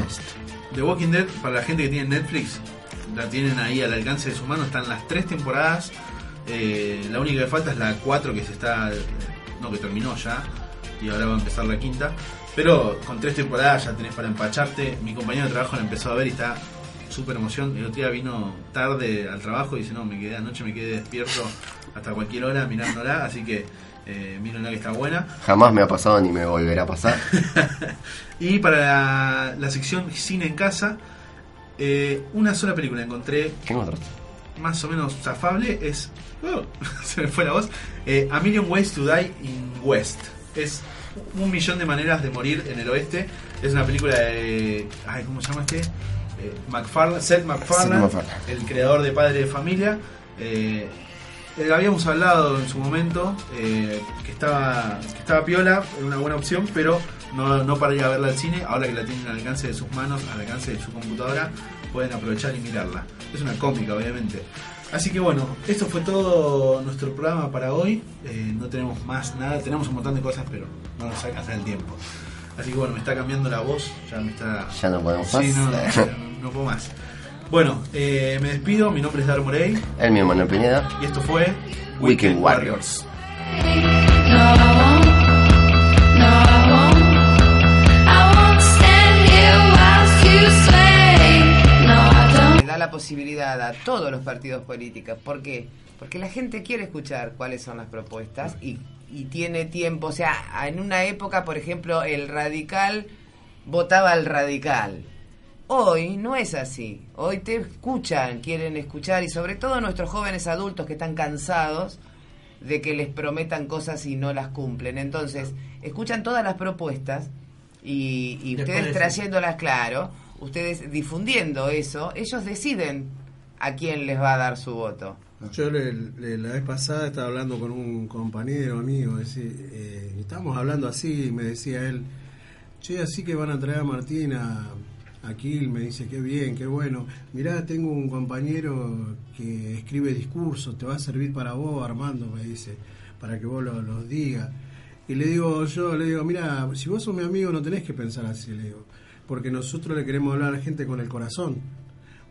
The Walking Dead, para la gente que tiene Netflix, la tienen ahí al alcance de su mano. Están las tres temporadas. Eh, la única que falta es la 4 que se está. No, que terminó ya. Y ahora va a empezar la quinta. Pero con tres temporadas ya tenés para empacharte. Mi compañero de trabajo la empezó a ver y está súper emoción. El otro día vino tarde al trabajo y dice: No, me quedé anoche, me quedé despierto hasta cualquier hora mirándola. Así que eh, mírenla que está buena. Jamás me ha pasado ni me volverá a pasar. Y para la, la sección Cine en Casa, eh, una sola película encontré Tengo otro. más o menos zafable. Es. oh, se me fue la voz. Eh, A Million Ways to Die in West. Es un millón de maneras de morir en el oeste. Es una película de. Ay, ¿Cómo se llama este? Eh, MacFarlane, Seth MacFarlane. el creador de Padre de Familia. Eh, eh, habíamos hablado en su momento eh, que estaba que estaba piola, era una buena opción, pero no, no para ir a verla al cine. Ahora que la tienen al alcance de sus manos, al alcance de su computadora, pueden aprovechar y mirarla. Es una cómica, obviamente. Así que bueno, esto fue todo nuestro programa para hoy. Eh, no tenemos más nada, tenemos un montón de cosas, pero no nos alcanza el tiempo. Así que bueno, me está cambiando la voz, ya me está. Ya no podemos Sí, más. no, no, ya no- no puedo más. Bueno, eh, me despido, mi nombre es Dar Morey El mío, Manuel Pineda. y esto fue Weekend Warriors. Le da la posibilidad a todos los partidos políticos. ¿Por qué? Porque la gente quiere escuchar cuáles son las propuestas y, y tiene tiempo. O sea, en una época, por ejemplo, el radical votaba al radical. Hoy no es así. Hoy te escuchan, quieren escuchar y sobre todo nuestros jóvenes adultos que están cansados de que les prometan cosas y no las cumplen. Entonces, escuchan todas las propuestas y, ustedes de- trayéndolas claro, ustedes difundiendo eso, ellos deciden a quién les va a dar su voto. Yo le- le- la vez pasada estaba hablando con un compañero amigo, decir, eh, y estábamos hablando así, y me decía él, che, así que van a traer a Martín a, a Kiel", me dice, qué bien, qué bueno. Mirá, tengo un compañero que escribe discursos, te va a servir para vos, Armando, me dice, para que vos lo- los digas. Y le digo yo, le digo, mira, si vos sos mi amigo no tenés que pensar así, le digo, porque nosotros le queremos hablar a la gente con el corazón.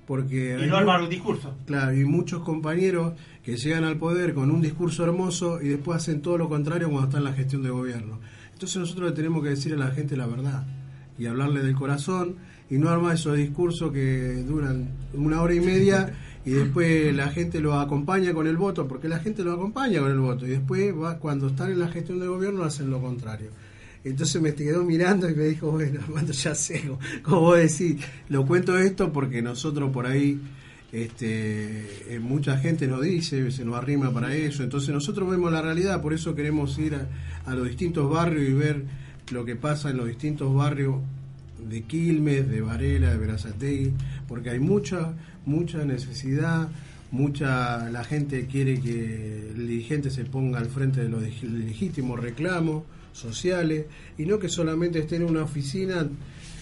Porque Y no armar un discurso. Claro, y muchos compañeros que llegan al poder con un discurso hermoso y después hacen todo lo contrario cuando están en la gestión de gobierno. Entonces nosotros le tenemos que decir a la gente la verdad y hablarle del corazón y no armar esos discursos que duran una hora y media y después la gente lo acompaña con el voto, porque la gente lo acompaña con el voto y después va, cuando están en la gestión de gobierno hacen lo contrario. Entonces me quedó mirando y me dijo, bueno, Armando, ya sé, como- vos decís, lo cuento esto porque nosotros por ahí, este, eh, mucha gente nos dice, se nos arrima para eso, entonces nosotros vemos la realidad, por eso queremos ir a los distintos barrios y ver lo que pasa en los distintos barrios de Quilmes, de Varela, de Verazategui, porque hay mucha, mucha necesidad, mucha la gente quiere que el dirigente se ponga al frente de los leg- legítimos reclamos sociales y no que solamente esté en una oficina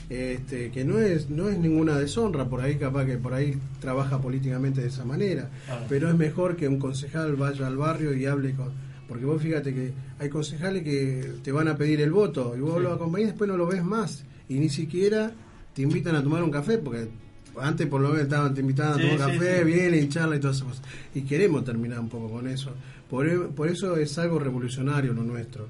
este, que no es no es ninguna deshonra por ahí capaz que por ahí trabaja políticamente de esa manera pero es mejor que un concejal vaya al barrio y hable con porque vos fíjate que hay concejales que te van a pedir el voto y vos Sí. lo acompañás y después no lo ves más y ni siquiera te invitan a tomar un café porque antes por lo menos estaban te invitaban a Sí, tomar sí, café, sí. vienen, charla y todas esas cosas. Y queremos terminar un poco con eso. Por, por eso es algo revolucionario lo nuestro.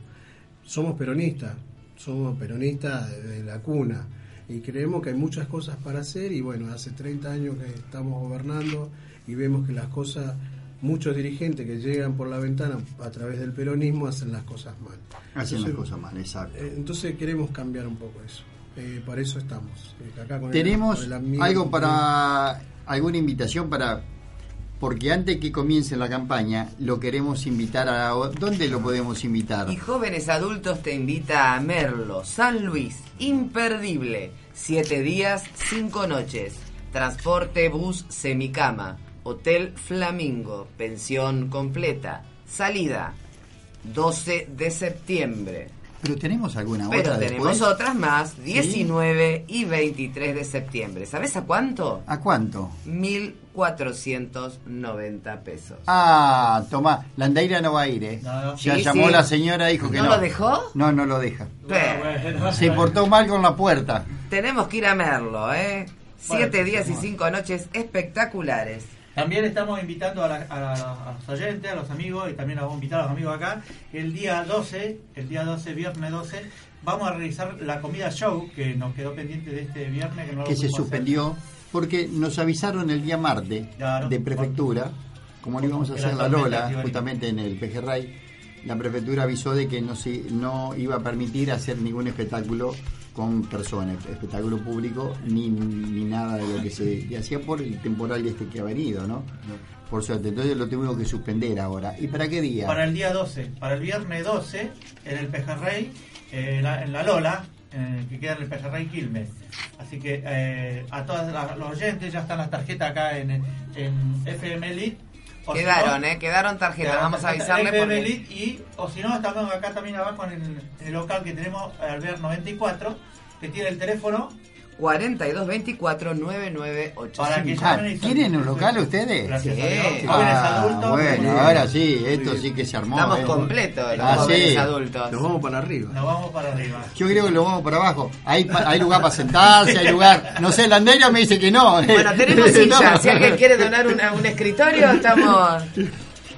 Somos peronistas, somos peronistas de la cuna y creemos que hay muchas cosas para hacer y bueno, hace 30 años que estamos gobernando y vemos que las cosas, muchos dirigentes que llegan por la ventana a través del peronismo hacen las cosas mal. Hacen las cosas mal, exacto. eh, Entonces queremos cambiar un poco eso. Eh, para eso estamos. Eh, acá con el- Tenemos con el amigo- algo para alguna invitación para porque antes que comience la campaña lo queremos invitar a dónde lo podemos invitar. Y Jóvenes Adultos te invita a Merlo, San Luis, imperdible. Siete días, cinco noches. Transporte, bus, semicama. Hotel Flamingo, pensión completa. Salida, 12 de septiembre. Pero tenemos alguna Pero otra tenemos después? otras más, ¿Sí? 19 y 23 de septiembre. ¿Sabes a cuánto? ¿A cuánto? 1.490 pesos. Ah, toma, Landeira no va a ir, ¿eh? no. Ya Sí, llamó sí. la señora, dijo que ¿No no. lo dejó? No, no lo deja. Pero, Se portó mal con la puerta. tenemos que ir a Merlo, ¿eh? Siete Bueno, días y cinco noches espectaculares. También estamos invitando a, la- a a los oyentes, a los amigos, y también vamos a invitar a los amigos acá. El día 12, el día 12, viernes 12, vamos a realizar la comida show que nos quedó pendiente de este viernes. Que, no lo que se hacer. suspendió porque nos avisaron el día martes Claro. de prefectura, como lo íbamos a hacer la Lola, justamente en el Pejerrey, la prefectura avisó de que no se no iba a permitir hacer ningún espectáculo con personas, espectáculo público, ni, ni nada de lo que se hacía por el temporal este que ha venido, ¿no? Por suerte, entonces lo tuvimos que suspender ahora. ¿Y para qué día? Para el día 12, para el viernes 12, en el Pejerrey, eh, en, la, en la Lola, eh, que queda en el Pejerrey Quilmes. Así que eh, a todos los oyentes ya están las tarjetas acá en, en FM Elite. O si Quedaron, no, ¿eh? Quedaron tarjetas. Vamos a avisarle porque... Y, o si no, estamos acá también abajo en el, el local que tenemos, Alvear 94, que tiene el teléfono 4224-9985. Para que Ah, llamen y ¿Tienen un local ustedes? Gracias Sí. a Dios. Jóvenes Ah, adultos. bueno, ahora sí, esto sí que se armó. Estamos ¿eh? completos, los Ah, jóvenes sí. adultos. Nos vamos para arriba. Nos vamos para arriba. Yo creo que lo vamos para abajo. Hay, pa- hay lugar para sentarse, hay lugar. No sé, Landeira me dice que no. ¿eh? Bueno, tenemos No. sillas. Si alguien quiere donar una- un escritorio, estamos...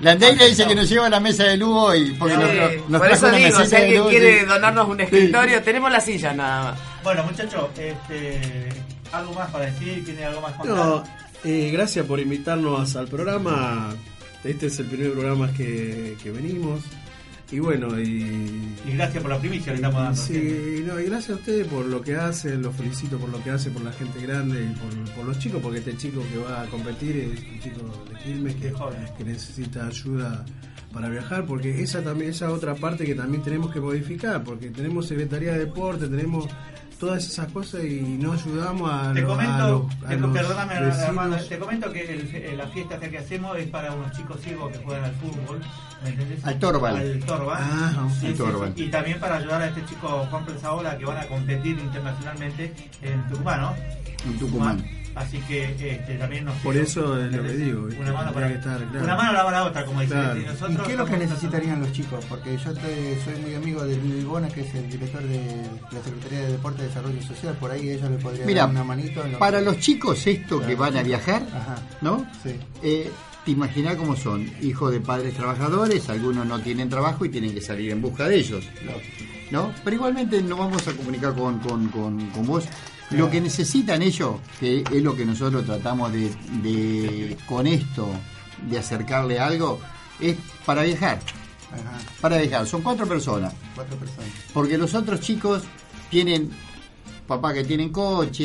Landeira dice que nos lleva a la mesa de Lugo y porque Sí, nos, nos por eso digo, si alguien quiere sí. donarnos un escritorio, tenemos las sillas nada más. Bueno, muchachos, este, algo más para decir, tiene algo más. No, eh, gracias por invitarnos al programa. Este es el primer programa que, que venimos. Y bueno, y. Y gracias por la primicia que estamos dando. Sí, no, y gracias a ustedes por lo que hacen, los felicito por lo que hacen, por la gente grande y por, por los chicos, porque este chico que va a competir es un chico de Quilmes que, que necesita ayuda para viajar, porque esa también esa otra parte que también tenemos que modificar, porque tenemos Secretaría de Deporte, tenemos todas esas cosas y no ayudamos a, Te los- a comento, los- a te- los perdóname vecinos. Armando, te comento que el- la fiesta que hacemos es para unos chicos ciegos que juegan al fútbol. ¿me entendés? Al Torval. Al Torval. Ah, Sí, al sí, Torval. sí. Y también para ayudar a este chico Juan Prensaola que van a competir internacionalmente en Tucumán, ¿no? En Tucumán. Así que este, también nos Por eso es lo que digo. Una mano para que estar, claro. Una mano lava la otra, como dice. Claro. Y ¿Y nosotros qué es lo que necesitarían los chicos? Porque yo te- soy muy amigo de Luis Bona, que es el director de la Secretaría de Deporte y Desarrollo Social. Por ahí ellos le podrían Mira, dar una manito. en lo para que- los chicos esto que van a viajar, Ajá. ¿no? Sí. Eh, te imaginas cómo son, hijos de padres trabajadores, algunos no tienen trabajo y tienen que salir en busca de ellos, ¿no? Pero igualmente nos vamos a comunicar con, con, con, con vos. Lo que necesitan ellos, que es lo que nosotros tratamos de, de con esto, de acercarle algo, es para viajar. Ajá. Para viajar, son cuatro personas. Cuatro personas. Porque los otros chicos tienen papá que tienen coche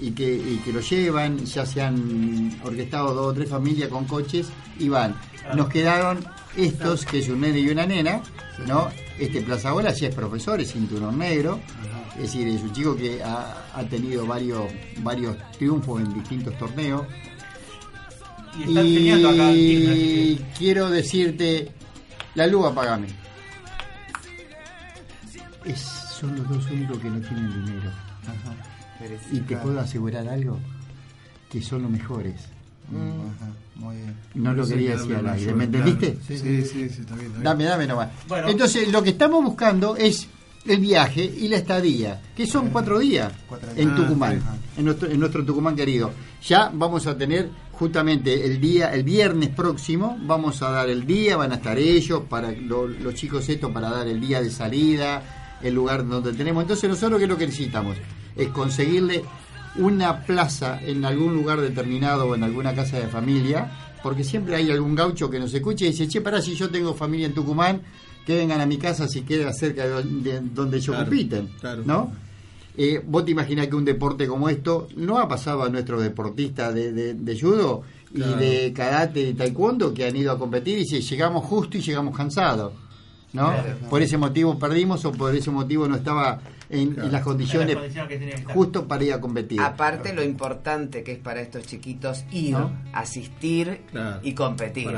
y que, y que lo llevan, ya se han orquestado dos o tres familias con coches y van. Nos quedaron estos, que es un nene y una nena, ¿no? Este Plaza Bola ya es profesor, es cinturón negro, es decir, es un chico que ha, ha tenido varios, varios triunfos en distintos torneos. Y está enseñando acá en Y quiero decirte, la luz apagame. Es, son los dos únicos que no tienen dinero. Y te puedo asegurar algo, que son los mejores. Ajá, muy bien. No lo Sí, quería decir al aire, ¿me entendiste? Sí, sí, sí, sí, está bien, está bien. Dame, dame nomás. Bueno. Entonces, lo que estamos buscando es el viaje y la estadía, que son cuatro días en Ah, Tucumán, ajá. en nuestro, en nuestro Tucumán querido. Ya vamos a tener justamente el día, el viernes próximo, vamos a dar el día, van a estar ellos, para lo- los chicos estos, para dar el día de salida, el lugar donde tenemos. Entonces, nosotros, ¿qué es lo que necesitamos? Es conseguirle una plaza en algún lugar determinado o en alguna casa de familia, porque siempre hay algún gaucho que nos escuche y dice, che, pará, si yo tengo familia en Tucumán, que vengan a mi casa si queda cerca de donde, donde ellos Claro, compiten, claro. ¿no? Eh, vos te imaginás que un deporte como esto no ha pasado a nuestros deportistas de, de, de judo Claro. y de karate y taekwondo que han ido a competir y dice, llegamos justo y llegamos cansados, ¿no? Claro. Por ese motivo perdimos o por ese motivo no estaba en, en las condiciones En que estar. justo para ir a competir. Aparte lo importante que es para estos chiquitos ir, ¿No? asistir y competir.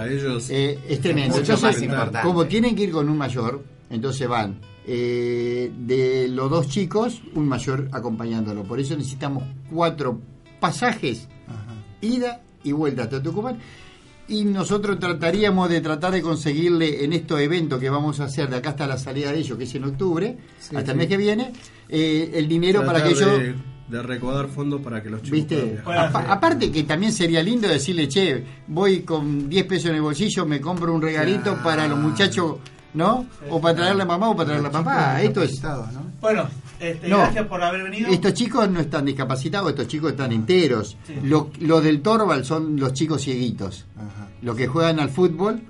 Eh, es tremendo. Mucho Entonces, más importante. como tienen que ir con un mayor, entonces van eh, de los dos chicos, un mayor acompañándolo. Por eso necesitamos cuatro pasajes, ida y vuelta hasta Tucumán. Y nosotros trataríamos de tratar de conseguirle en estos eventos que vamos a hacer de acá hasta la salida de ellos, que es en octubre, Sí, hasta sí. el mes que viene, eh, el dinero para que ellos de, de recaudar fondos para que los chicos ¿Viste? aparte que también sería lindo decirle, che, voy con 10 pesos en el bolsillo, me compro un regalito Claro. para los muchachos, ¿no? O para traerle a mamá o para traerle a papá. Esto es... Bueno, este, No. gracias por haber venido. Estos chicos no están discapacitados, estos chicos están enteros. Lo- Los del Torval son los chicos cieguitos. Los que juegan al fútbol,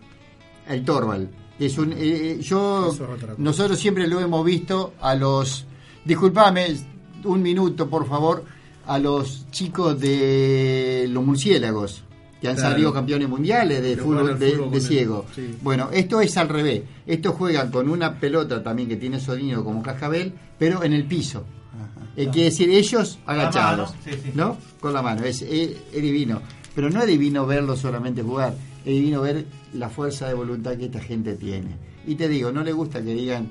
el Torval. Es un, eh, eh, yo, nosotros siempre lo hemos visto a los, disculpame, un minuto por favor, a los chicos de los murciélagos que han Claro. salido campeones mundiales de Que fútbol de, fútbol de con el- ciego. sí. Bueno, esto es al revés. Estos juegan con una pelota también que tiene sonido como cascabel, pero en el piso. Eh, quiere decir ellos agachados, mano, sí, sí. ¿no? Con la mano. Es, es- es divino. Pero no es divino verlo solamente jugar, es divino ver la fuerza de voluntad que esta gente tiene. Y te digo, no le gusta que digan